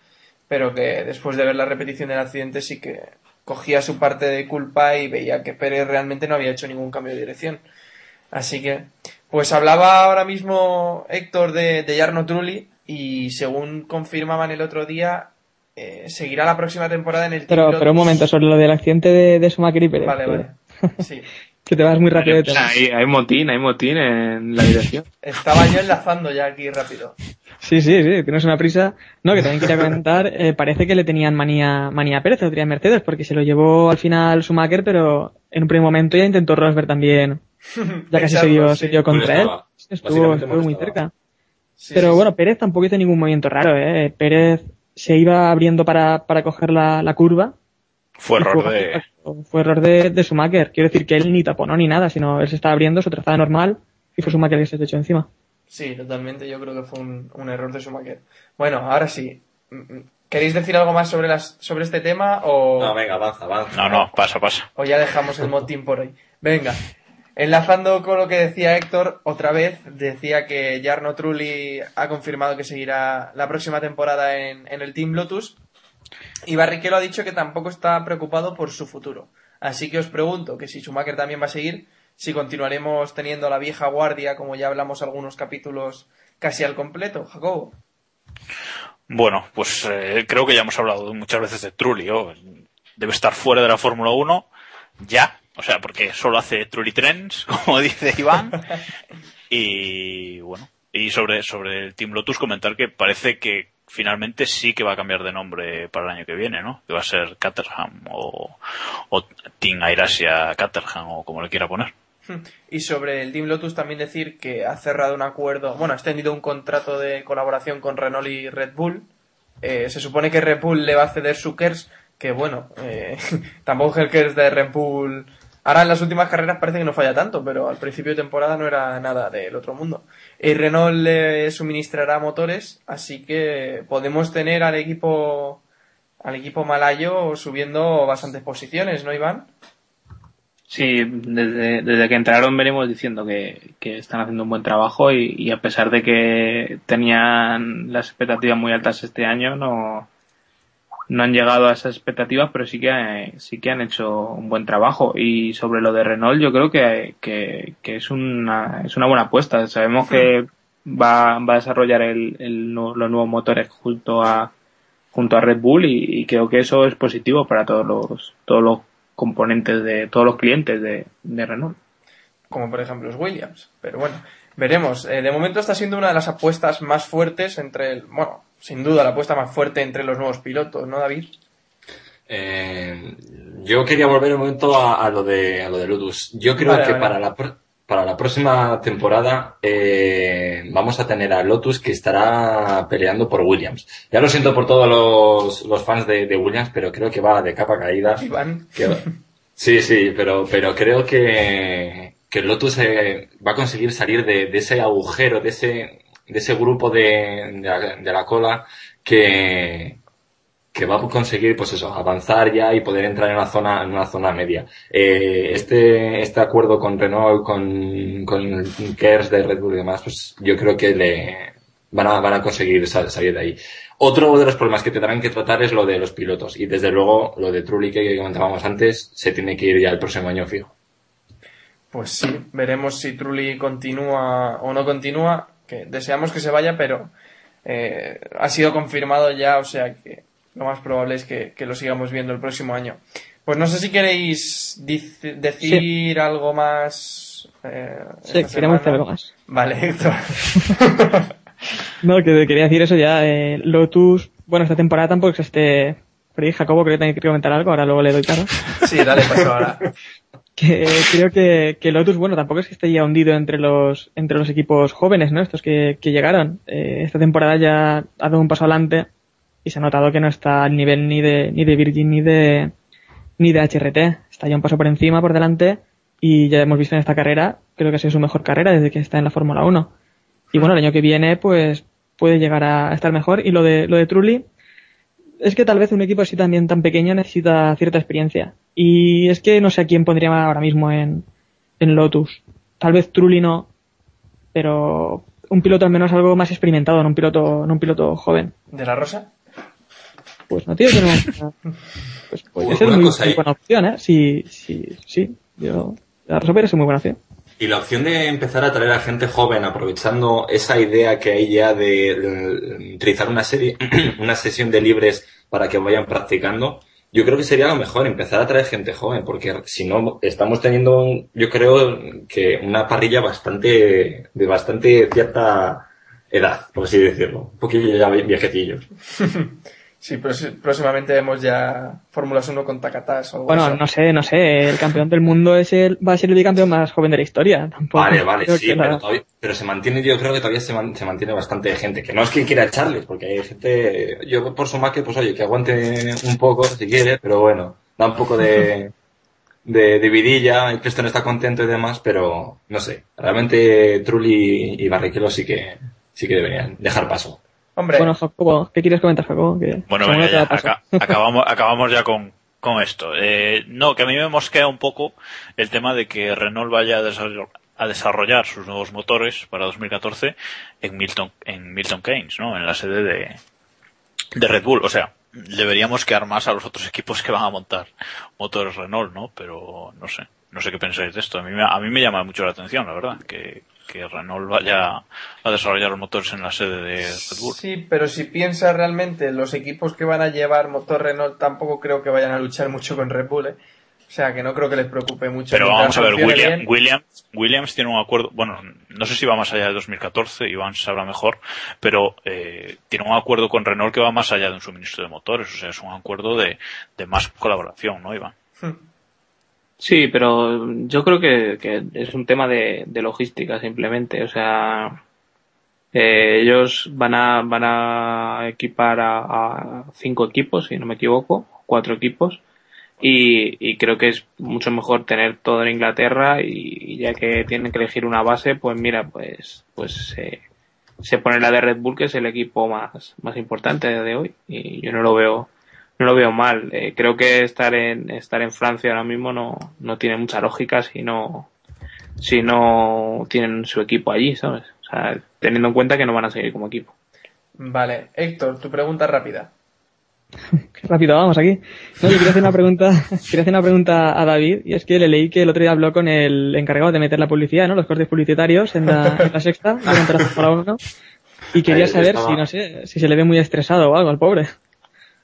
pero que después de ver la repetición del accidente sí que cogía su parte de culpa y veía que Pérez realmente no había hecho ningún cambio de dirección. Así que, pues hablaba ahora mismo Héctor de, de Jarno Trulli y según confirmaban el otro día, eh, seguirá la próxima temporada en el Pero, pero un momento, sobre lo del accidente de, de Schumacher y Pérez. Vale, vale. Sí. Que te vas muy rápido sea, tema. hay, hay motín, hay motín en la dirección. Estaba yo enlazando ya aquí rápido. Sí, sí, sí, tienes una prisa. No, que también quería comentar, eh, parece que le tenían manía, manía a Pérez, lo tenía Mercedes, porque se lo llevó al final Schumacher, pero en un primer momento ya intentó Rosberg también. Ya casi se dio, sí. se dio contra él. Molestaba. Estuvo, estuvo muy cerca. Sí, Pero sí, bueno, Pérez tampoco hizo ningún movimiento raro, ¿eh? Pérez se iba abriendo para, para coger la, la curva. Fue error de, fue error de, de Schumacher. Quiero decir que él ni taponó ni nada, sino él se estaba abriendo su trazada normal y fue Schumacher que se le echó encima. Sí, totalmente. Yo creo que fue un, un error de Schumacher. Bueno, ahora sí. ¿Queréis decir algo más sobre las sobre este tema o, No, venga, avanza, avanza. no, no, pasa, pasa. o ya dejamos el motín por hoy? Venga. Enlazando con lo que decía Héctor, otra vez decía que Jarno Trulli ha confirmado que seguirá la próxima temporada en, en el Team Lotus y Barrichello ha dicho que tampoco está preocupado por su futuro. Así que os pregunto que si Schumacher también va a seguir, si continuaremos teniendo la vieja guardia como ya hablamos algunos capítulos casi al completo, Jacobo. Bueno, pues eh, creo que ya hemos hablado muchas veces de Trulli. ¿oh? Debe estar fuera de la Fórmula 1 ya. O sea, porque solo hace Trulli Trends, como dice Iván. Y bueno, y sobre, sobre el Team Lotus comentar que parece que finalmente sí que va a cambiar de nombre para el año que viene, ¿no? Que va a ser Caterham o, o Team Airasia Caterham o como le quiera poner. Y sobre el Team Lotus también decir que ha cerrado un acuerdo, bueno, ha extendido un contrato de colaboración con Renault y Red Bull. Eh, se supone que Red Bull le va a ceder su KERS, que bueno, eh, tampoco el KERS de Red Bull. Ahora en las últimas carreras parece que no falla tanto, pero al principio de temporada no era nada del otro mundo. Y Renault le suministrará motores, así que podemos tener al equipo al equipo malayo subiendo bastantes posiciones, ¿no, Iván? Sí, desde, desde que entraron venimos diciendo que, que están haciendo un buen trabajo y, y a pesar de que tenían las expectativas muy altas este año, no, no han llegado a esas expectativas, pero sí que, eh, sí que han hecho un buen trabajo. Y sobre lo de Renault, yo creo que, que, que es, una, es una buena apuesta. Sabemos que va, va a desarrollar el, el los nuevos motores junto a, junto a Red Bull y, y creo que eso es positivo para todos los, todos los componentes de todos los clientes de, de Renault. como por ejemplo los Williams. Pero bueno, veremos. Eh, de momento está siendo una de las apuestas más fuertes entre el, bueno, sin duda la apuesta más fuerte entre los nuevos pilotos, ¿no, David? Eh, yo quería volver un momento a, a lo de a lo de Ludus. Yo creo Vale, que vale. para la para la próxima temporada eh, vamos a tener a Lotus que estará peleando por Williams. Ya lo siento por todos los, los fans de, de Williams, pero creo que va de capa caída. Iván. Que- sí, sí, pero, pero creo que, que Lotus eh, va a conseguir salir de, de ese agujero, de ese, de ese grupo de, de, la, cola que, que va a conseguir, pues eso, avanzar ya y poder entrar en una zona, en una zona media. Eh, este, este acuerdo con Renault, con, con Kers de Red Bull y demás, pues yo creo que le, van a, van a conseguir sal- salir de ahí. Otro de los problemas que tendrán que tratar es lo de los pilotos. Y desde luego, lo de Trulli que comentábamos antes, se tiene que ir ya el próximo año fijo. Pues sí, veremos si Trulli continúa o no continúa, que deseamos que se vaya, pero eh, ha sido confirmado ya, o sea que lo más probable es que, que lo sigamos viendo el próximo año. Pues no sé si queréis decir algo más. Eh, Sí, queremos decir algo más. Vale, Héctor. No, que quería decir eso ya. eh, Lotus, bueno, esta temporada tampoco es este. Pero ahí Jacobo creo que tiene que comentar algo, ahora luego le doy cara. sí, dale, paso ahora. Que creo que, que Lotus, bueno, tampoco es que esté ya hundido entre los, entre los equipos jóvenes, ¿no? Estos que, que llegaron. Eh, esta temporada ya ha dado un paso adelante y se ha notado que no está al nivel ni de, ni de Virgin ni de, ni de HRT. Está ya un paso por encima, por delante y ya hemos visto en esta carrera, creo que ha sido su mejor carrera desde que está en la Fórmula 1. Y bueno, el año que viene, pues, puede llegar a estar mejor. Y lo de, lo de Trulli, es que tal vez un equipo así también tan pequeño necesita cierta experiencia. Y es que no sé a quién pondría ahora mismo en, en Lotus. Tal vez Trulli no, pero un piloto al menos algo más experimentado, no un piloto, no un piloto joven. ¿De la Rosa? Pues no tío, no. Pues podría Una ser muy, cosa muy buena opción, ¿eh? Sí, sí, sí. Yo, la Rosa podría ser muy buena opción. Y la opción de empezar a traer a gente joven, aprovechando esa idea que hay ya de, utilizar una serie, una sesión de libres para que vayan practicando, yo creo que sería lo mejor, empezar a traer gente joven, porque si no, estamos teniendo, yo creo que una parrilla bastante, de bastante cierta edad, por así decirlo. Un poquillo ya viejecillos. Sí, pero próximamente vemos ya Fórmulas 1 con Takatas o algo Bueno, así. no sé, no sé. El campeón del mundo es el, va a ser el bicampeón más joven de la historia. Tampoco Vale, vale, sí, la- pero, todavía- pero se mantiene, yo creo que todavía se, man- se mantiene bastante gente, que no es que quiera echarles, porque hay gente, yo por su que pues oye, que aguante un poco si quiere, pero bueno, da un poco de, de, de vidilla, esto no está contento y demás, pero no sé, realmente Trulli y Barrichello sí que, sí que deberían dejar paso. Hombre, Bueno, Jacobo, ¿qué quieres comentar, Jacobo? Que Bueno, da ya, acabamos, acabamos ya con, con esto. Eh, no, que a mí me mosquea un poco el tema de que Renault vaya a desarrollar, a desarrollar sus nuevos motores para 2014 en Milton, en Milton Keynes, ¿no? En la sede de, de Red Bull. O sea, deberíamos quedar más a los otros equipos que van a montar motores Renault, ¿no? Pero no sé, no sé qué pensáis de esto. A mí me, a mí me llama mucho la atención, la verdad, que, que Renault vaya a desarrollar los motores en la sede de Red Bull. sí, pero si piensas realmente los equipos que van a llevar motor Renault tampoco creo que vayan a luchar mucho con Red Bull, ¿eh? O sea, que no creo que les preocupe mucho. Pero vamos a ver, William. Williams, Williams tiene un acuerdo, bueno, no sé si va más allá de 2014, Iván sabrá mejor, pero eh, tiene un acuerdo con Renault que va más allá de un suministro de motores, o sea, es un acuerdo de, de más colaboración, ¿no, Iván? Sí, pero yo creo que, que es un tema de, de logística simplemente. O sea, eh, ellos van a, van a equipar a, a cinco equipos, si no me equivoco, cuatro equipos. Y, y creo que es mucho mejor tener todo en Inglaterra y, ya que tienen que elegir una base, pues mira, pues, pues eh, se pone la de Red Bull, que es el equipo más, más importante de hoy. Y yo no lo veo, no lo veo mal. Eh, creo que estar en estar en Francia ahora mismo no, no tiene mucha lógica si no si no tienen su equipo allí, ¿sabes? O sea, teniendo en cuenta que no van a seguir como equipo. Vale, Héctor, tu pregunta rápida. Qué rápido vamos aquí. No, yo quería hacer una pregunta, quería hacer una pregunta a David, y es que le leí que el otro día habló con el encargado de meter la publicidad, ¿no? Los cortes publicitarios en la, en la sexta, durante la Fórmula 1, y quería saber estaba. si, no sé, si se le ve muy estresado o algo al pobre.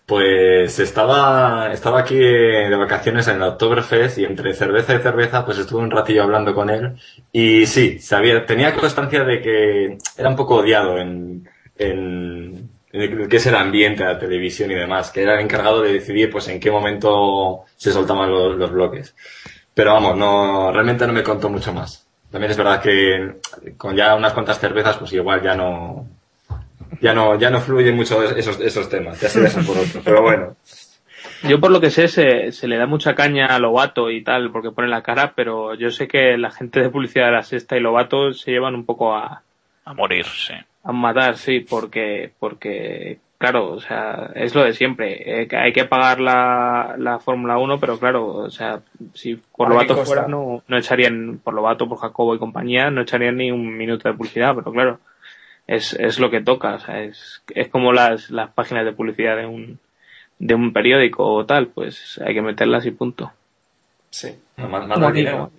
Pues estaba, estaba aquí de vacaciones en el Oktoberfest y entre cerveza y cerveza pues estuve un ratillo hablando con él y sí, sabía, tenía constancia de que era un poco odiado en, en, en lo que es el ambiente la televisión y demás, que era el encargado de decidir pues en qué momento se soltaban los, los bloques. Pero vamos, no, realmente no me contó mucho más. También es verdad que con ya unas cuantas cervezas pues igual ya no, ya no, ya no fluyen mucho esos, esos temas, ya se besan por otro, pero bueno. Yo por lo que sé se, se le da mucha caña a Lobato y tal porque pone la cara, pero yo sé que la gente de publicidad de la sexta y Lobato se llevan un poco a, A morir, sí. a matar, sí, porque, porque, claro, o sea, es lo de siempre. Eh, que hay que pagar la, la Fórmula 1, pero claro, o sea, si por ¿A qué Lobato fuera, no, no echarían, por Lobato, por Jacobo y compañía, no echarían ni un minuto de publicidad, pero claro, es, es lo que toca, o sea, es, es como las, las páginas de publicidad de un, de un periódico o tal, pues hay que meterlas y punto. Sí, Más, más aquí, dinero.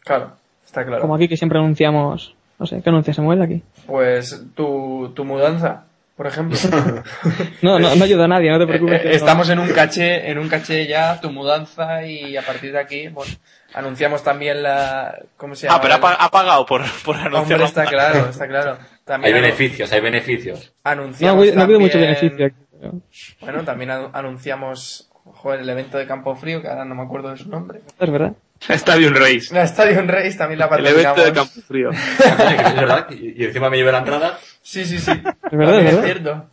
claro, está claro. como aquí que siempre anunciamos, no sé, ¿qué anuncia Samuel aquí? Pues tu, tu mudanza, por ejemplo. No, no, no ayuda a nadie, no te preocupes. Eh, que no- Estamos en un caché, en un caché ya, tu mudanza y a partir de aquí, bueno, Anunciamos también la... ¿Cómo se llama? Ah, pero ha, pa- ha pagado por, por anunciar. Hombre, la está claro, está claro. Hay También anu- beneficios, hay beneficios. No, anunciamos habido- no ha habido mucho también- beneficio aquí. pero- Bueno, también anu- anunciamos joder, el evento de Campo Frío, que ahora no me acuerdo de su nombre. Es verdad. Stadium Race. La Stadium Race también la El evento de. Campo Frío. Es verdad, y, y encima me llevé la entrada. Sí, sí, sí. Es verdad, es verdad. cierto.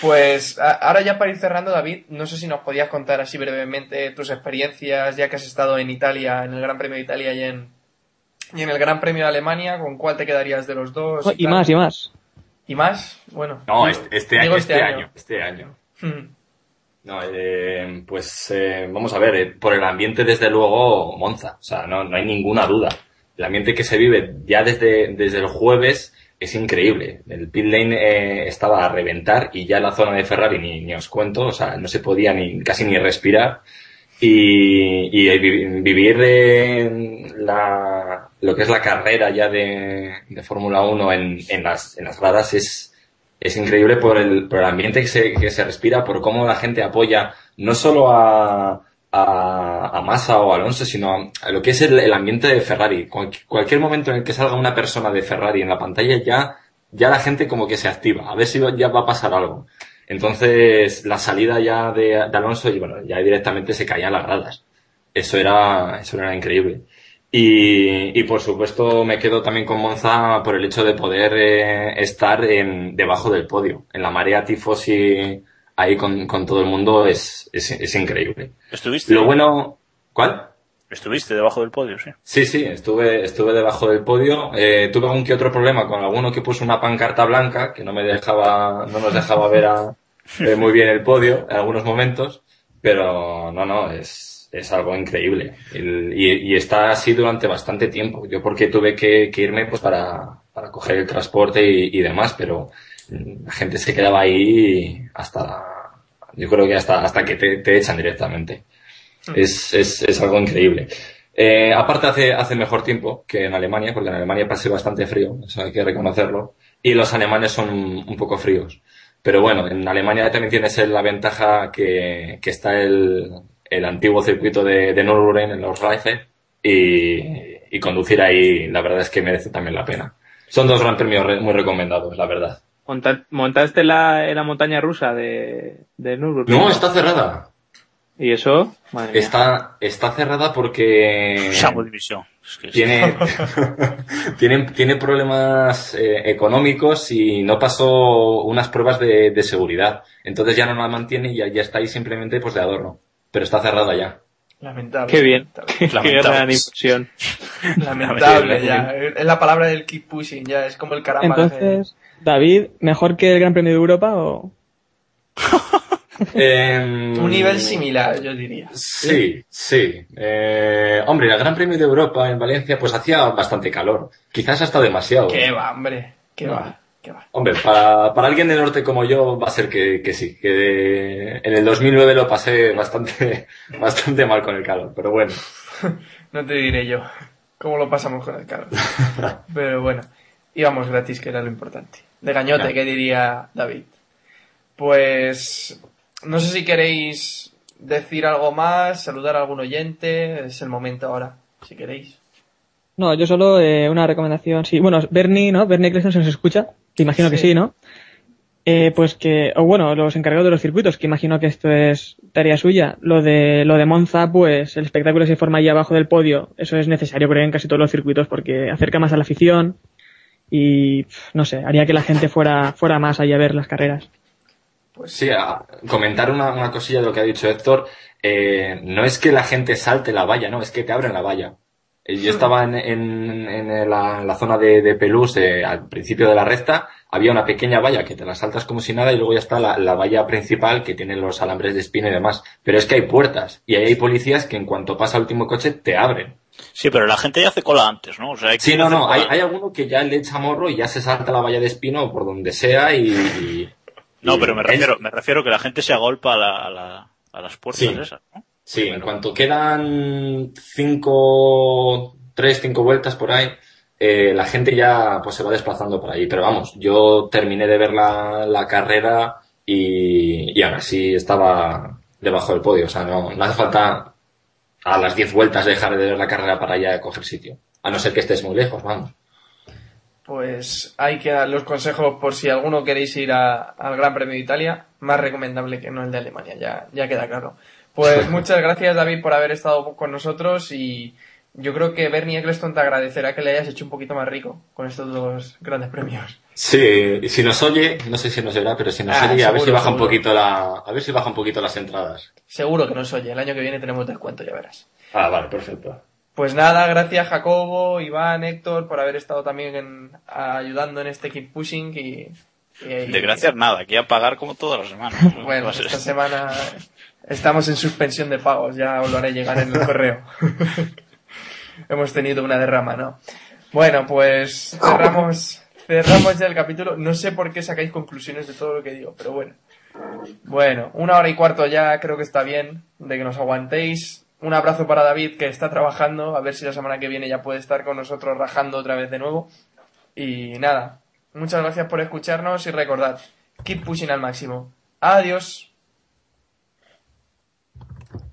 Pues a- ahora ya para ir cerrando, David, no sé si nos podías contar así brevemente tus experiencias, ya que has estado en Italia, en el Gran Premio de Italia y en, y en el Gran Premio de Alemania, ¿con cuál te quedarías de los dos? Y más, y más. ¿Y más? Bueno. No, digo- este, este digo año, este año, este año. Hmm. No, eh, pues eh, vamos a ver, eh, por el ambiente desde luego Monza, o sea, no, no hay ninguna duda. El ambiente que se vive ya desde, desde el jueves es increíble. El pit lane eh, estaba a reventar y ya la zona de Ferrari ni, ni os cuento, o sea, no se podía ni casi ni respirar. Y, y vivir eh, la, lo que es la carrera ya de, de Fórmula 1 en, en, las, en las gradas es, es increíble por el, por el ambiente que se, que se respira, por cómo la gente apoya no solo a, a, a Massa o Alonso, sino a lo que es el, ambiente de Ferrari. Cual- cualquier momento en el que salga una persona de Ferrari en la pantalla ya, ya la gente como que se activa, a ver si ya va a pasar algo. Entonces, la salida ya de, de Alonso, y bueno, ya directamente se caían las gradas. Eso era, eso era increíble. Y, y por supuesto me quedo también con Monza por el hecho de poder eh, estar en, debajo del podio. En la marea tifosi ahí con, con todo el mundo es, es, es increíble. ¿Estuviste? Lo bueno, ¿cuál? Estuviste debajo del podio, sí. Sí, sí, estuve, estuve debajo del podio. Eh, tuve algún que otro problema con alguno que puso una pancarta blanca que no me dejaba, no nos dejaba ver a- eh, muy bien el podio en algunos momentos, pero no, no, es, es algo increíble. El- y, y está así durante bastante tiempo. Yo porque tuve que, que irme pues para, para coger el transporte y, y demás, pero la gente se quedaba ahí hasta, yo creo que hasta, hasta que te, te echan directamente. Es, es, es algo increíble. Eh, aparte hace, hace mejor tiempo que en Alemania, porque en Alemania pasé bastante frío, eso hay que reconocerlo, y los alemanes son un poco fríos. Pero bueno, en Alemania también tienes el- la ventaja que, que está el, el antiguo circuito de, de Nürburgring en los Reife y, y conducir ahí la verdad es que merece también la pena. Son dos gran premios re- muy recomendados, la verdad. Monta- ¿Montaste la, en la montaña rusa de, de Nürburgring? No, está cerrada. ¿Y eso? Madre mía. Está, está cerrada porque... División. Es que es- tiene, tiene, tiene problemas eh, económicos y no pasó unas pruebas de, de seguridad. Entonces ya no la mantiene y ya, ya está ahí simplemente pues de adorno. Pero está cerrada ya. Lamentable. Qué bien. Qué Lamentable. gran impresión. Lamentable, ya. Es la palabra del keep pushing, ya. Es como el caramba. Entonces, David, ¿mejor que el Gran Premio de Europa o...? Em, Un nivel similar, yo diría. Sí, sí. Eh, hombre, el Gran Premio de Europa en Valencia pues hacía bastante calor. Quizás hasta demasiado. Qué va, hombre. Qué va. Qué va. Hombre, para, para alguien del norte como yo va a ser que, que sí, que en el 2009 lo pasé bastante, bastante mal con el calor, pero bueno. No te diré yo cómo lo pasamos con el calor. Pero bueno, íbamos gratis, que era lo importante. De gañote, Ya. ¿qué diría David? Pues no sé si queréis decir algo más, saludar a algún oyente, es el momento ahora, si queréis. No, yo solo eh, una recomendación, sí. Bueno, Bernie, ¿no? Bernie Eccleston se nos escucha, que imagino que Sí. sí, ¿no? Eh, pues que, o bueno, los encargados de los circuitos, que imagino que esto es tarea suya. Lo de, lo de Monza, pues el espectáculo se forma ahí abajo del podio. Eso es necesario, creo, en casi todos los circuitos porque acerca más a la afición y, no sé, haría que la gente fuera, fuera más ahí a ver las carreras. Pues Sí, a comentar una, una cosilla de lo que ha dicho Héctor. Eh, no es que la gente salte la valla, no, es que te abren la valla. Eh, Yo estaba en, en, en la, en la zona de, de Pelús eh, al principio de la recta, había una pequeña valla que te la saltas como si nada y luego ya está la, la valla principal que tiene los alambres de espina y demás. Pero es que hay puertas y ahí hay policías que en cuanto pasa el último coche te abren. Sí, pero la gente ya hace cola antes, ¿no? O sea, hay Sí, no, no, hay, hay alguno que ya le echa morro y ya se salta la valla de espino por donde sea y... y- No, pero me refiero, me refiero que la gente se agolpa a, la, a, la- a las puertas Sí. esas, ¿no? Sí, en cuanto quedan cinco, tres, cinco vueltas por ahí, eh, la gente ya pues se va desplazando por ahí. Pero vamos, yo terminé de ver la, la carrera y, y ahora sí estaba debajo del podio. O sea, no, no hace falta a las 10 vueltas dejar de ver la carrera para ya coger sitio. A no ser que estés muy lejos, vamos. Pues hay que dar los consejos por si alguno queréis ir a- al Gran Premio de Italia. Más recomendable que no el de Alemania, ya, ya queda claro. Pues muchas gracias David por haber estado con nosotros y yo creo que Bernie Eccleston te agradecerá que le hayas hecho un poquito más rico con estos dos grandes premios. Sí, si nos oye, no sé si nos oirá, pero si nos Ah, oye, a ver si seguro, baja un seguro. poquito la, a ver si baja un poquito las entradas. Seguro que nos oye, el año que viene tenemos descuento, ya verás. Ah, vale, perfecto. Pues nada, gracias Jacobo, Iván, Héctor por haber estado también en- ayudando en este Keep Pushing y, y- De gracias nada, aquí a pagar como todas las semanas. Bueno, ser- esta semana estamos en suspensión de pagos, ya os lo haré llegar en el correo. Hemos tenido una derrama, ¿no? Bueno, pues cerramos, cerramos ya el capítulo. No sé por qué sacáis conclusiones de todo lo que digo, pero bueno. Bueno, una hora y cuarto ya creo que está bien de que nos aguantéis. Un abrazo para David que está trabajando, a ver si la semana que viene ya puede estar con nosotros rajando otra vez de nuevo. Y nada, muchas gracias por escucharnos y recordad, keep pushing al máximo. Adiós.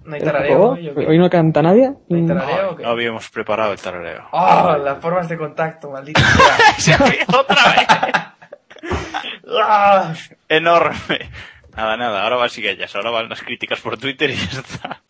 ¿No hay tarareo ¿Oh? hoy no canta nadie? ¿No hay tarareo o qué? No habíamos preparado el tarareo. ¡Ah! las formas de contacto, maldita sea. ¡Otra vez! ¡Ah! Enorme. Nada, nada, ahora va que ya, ahora van las críticas por Twitter y ya está.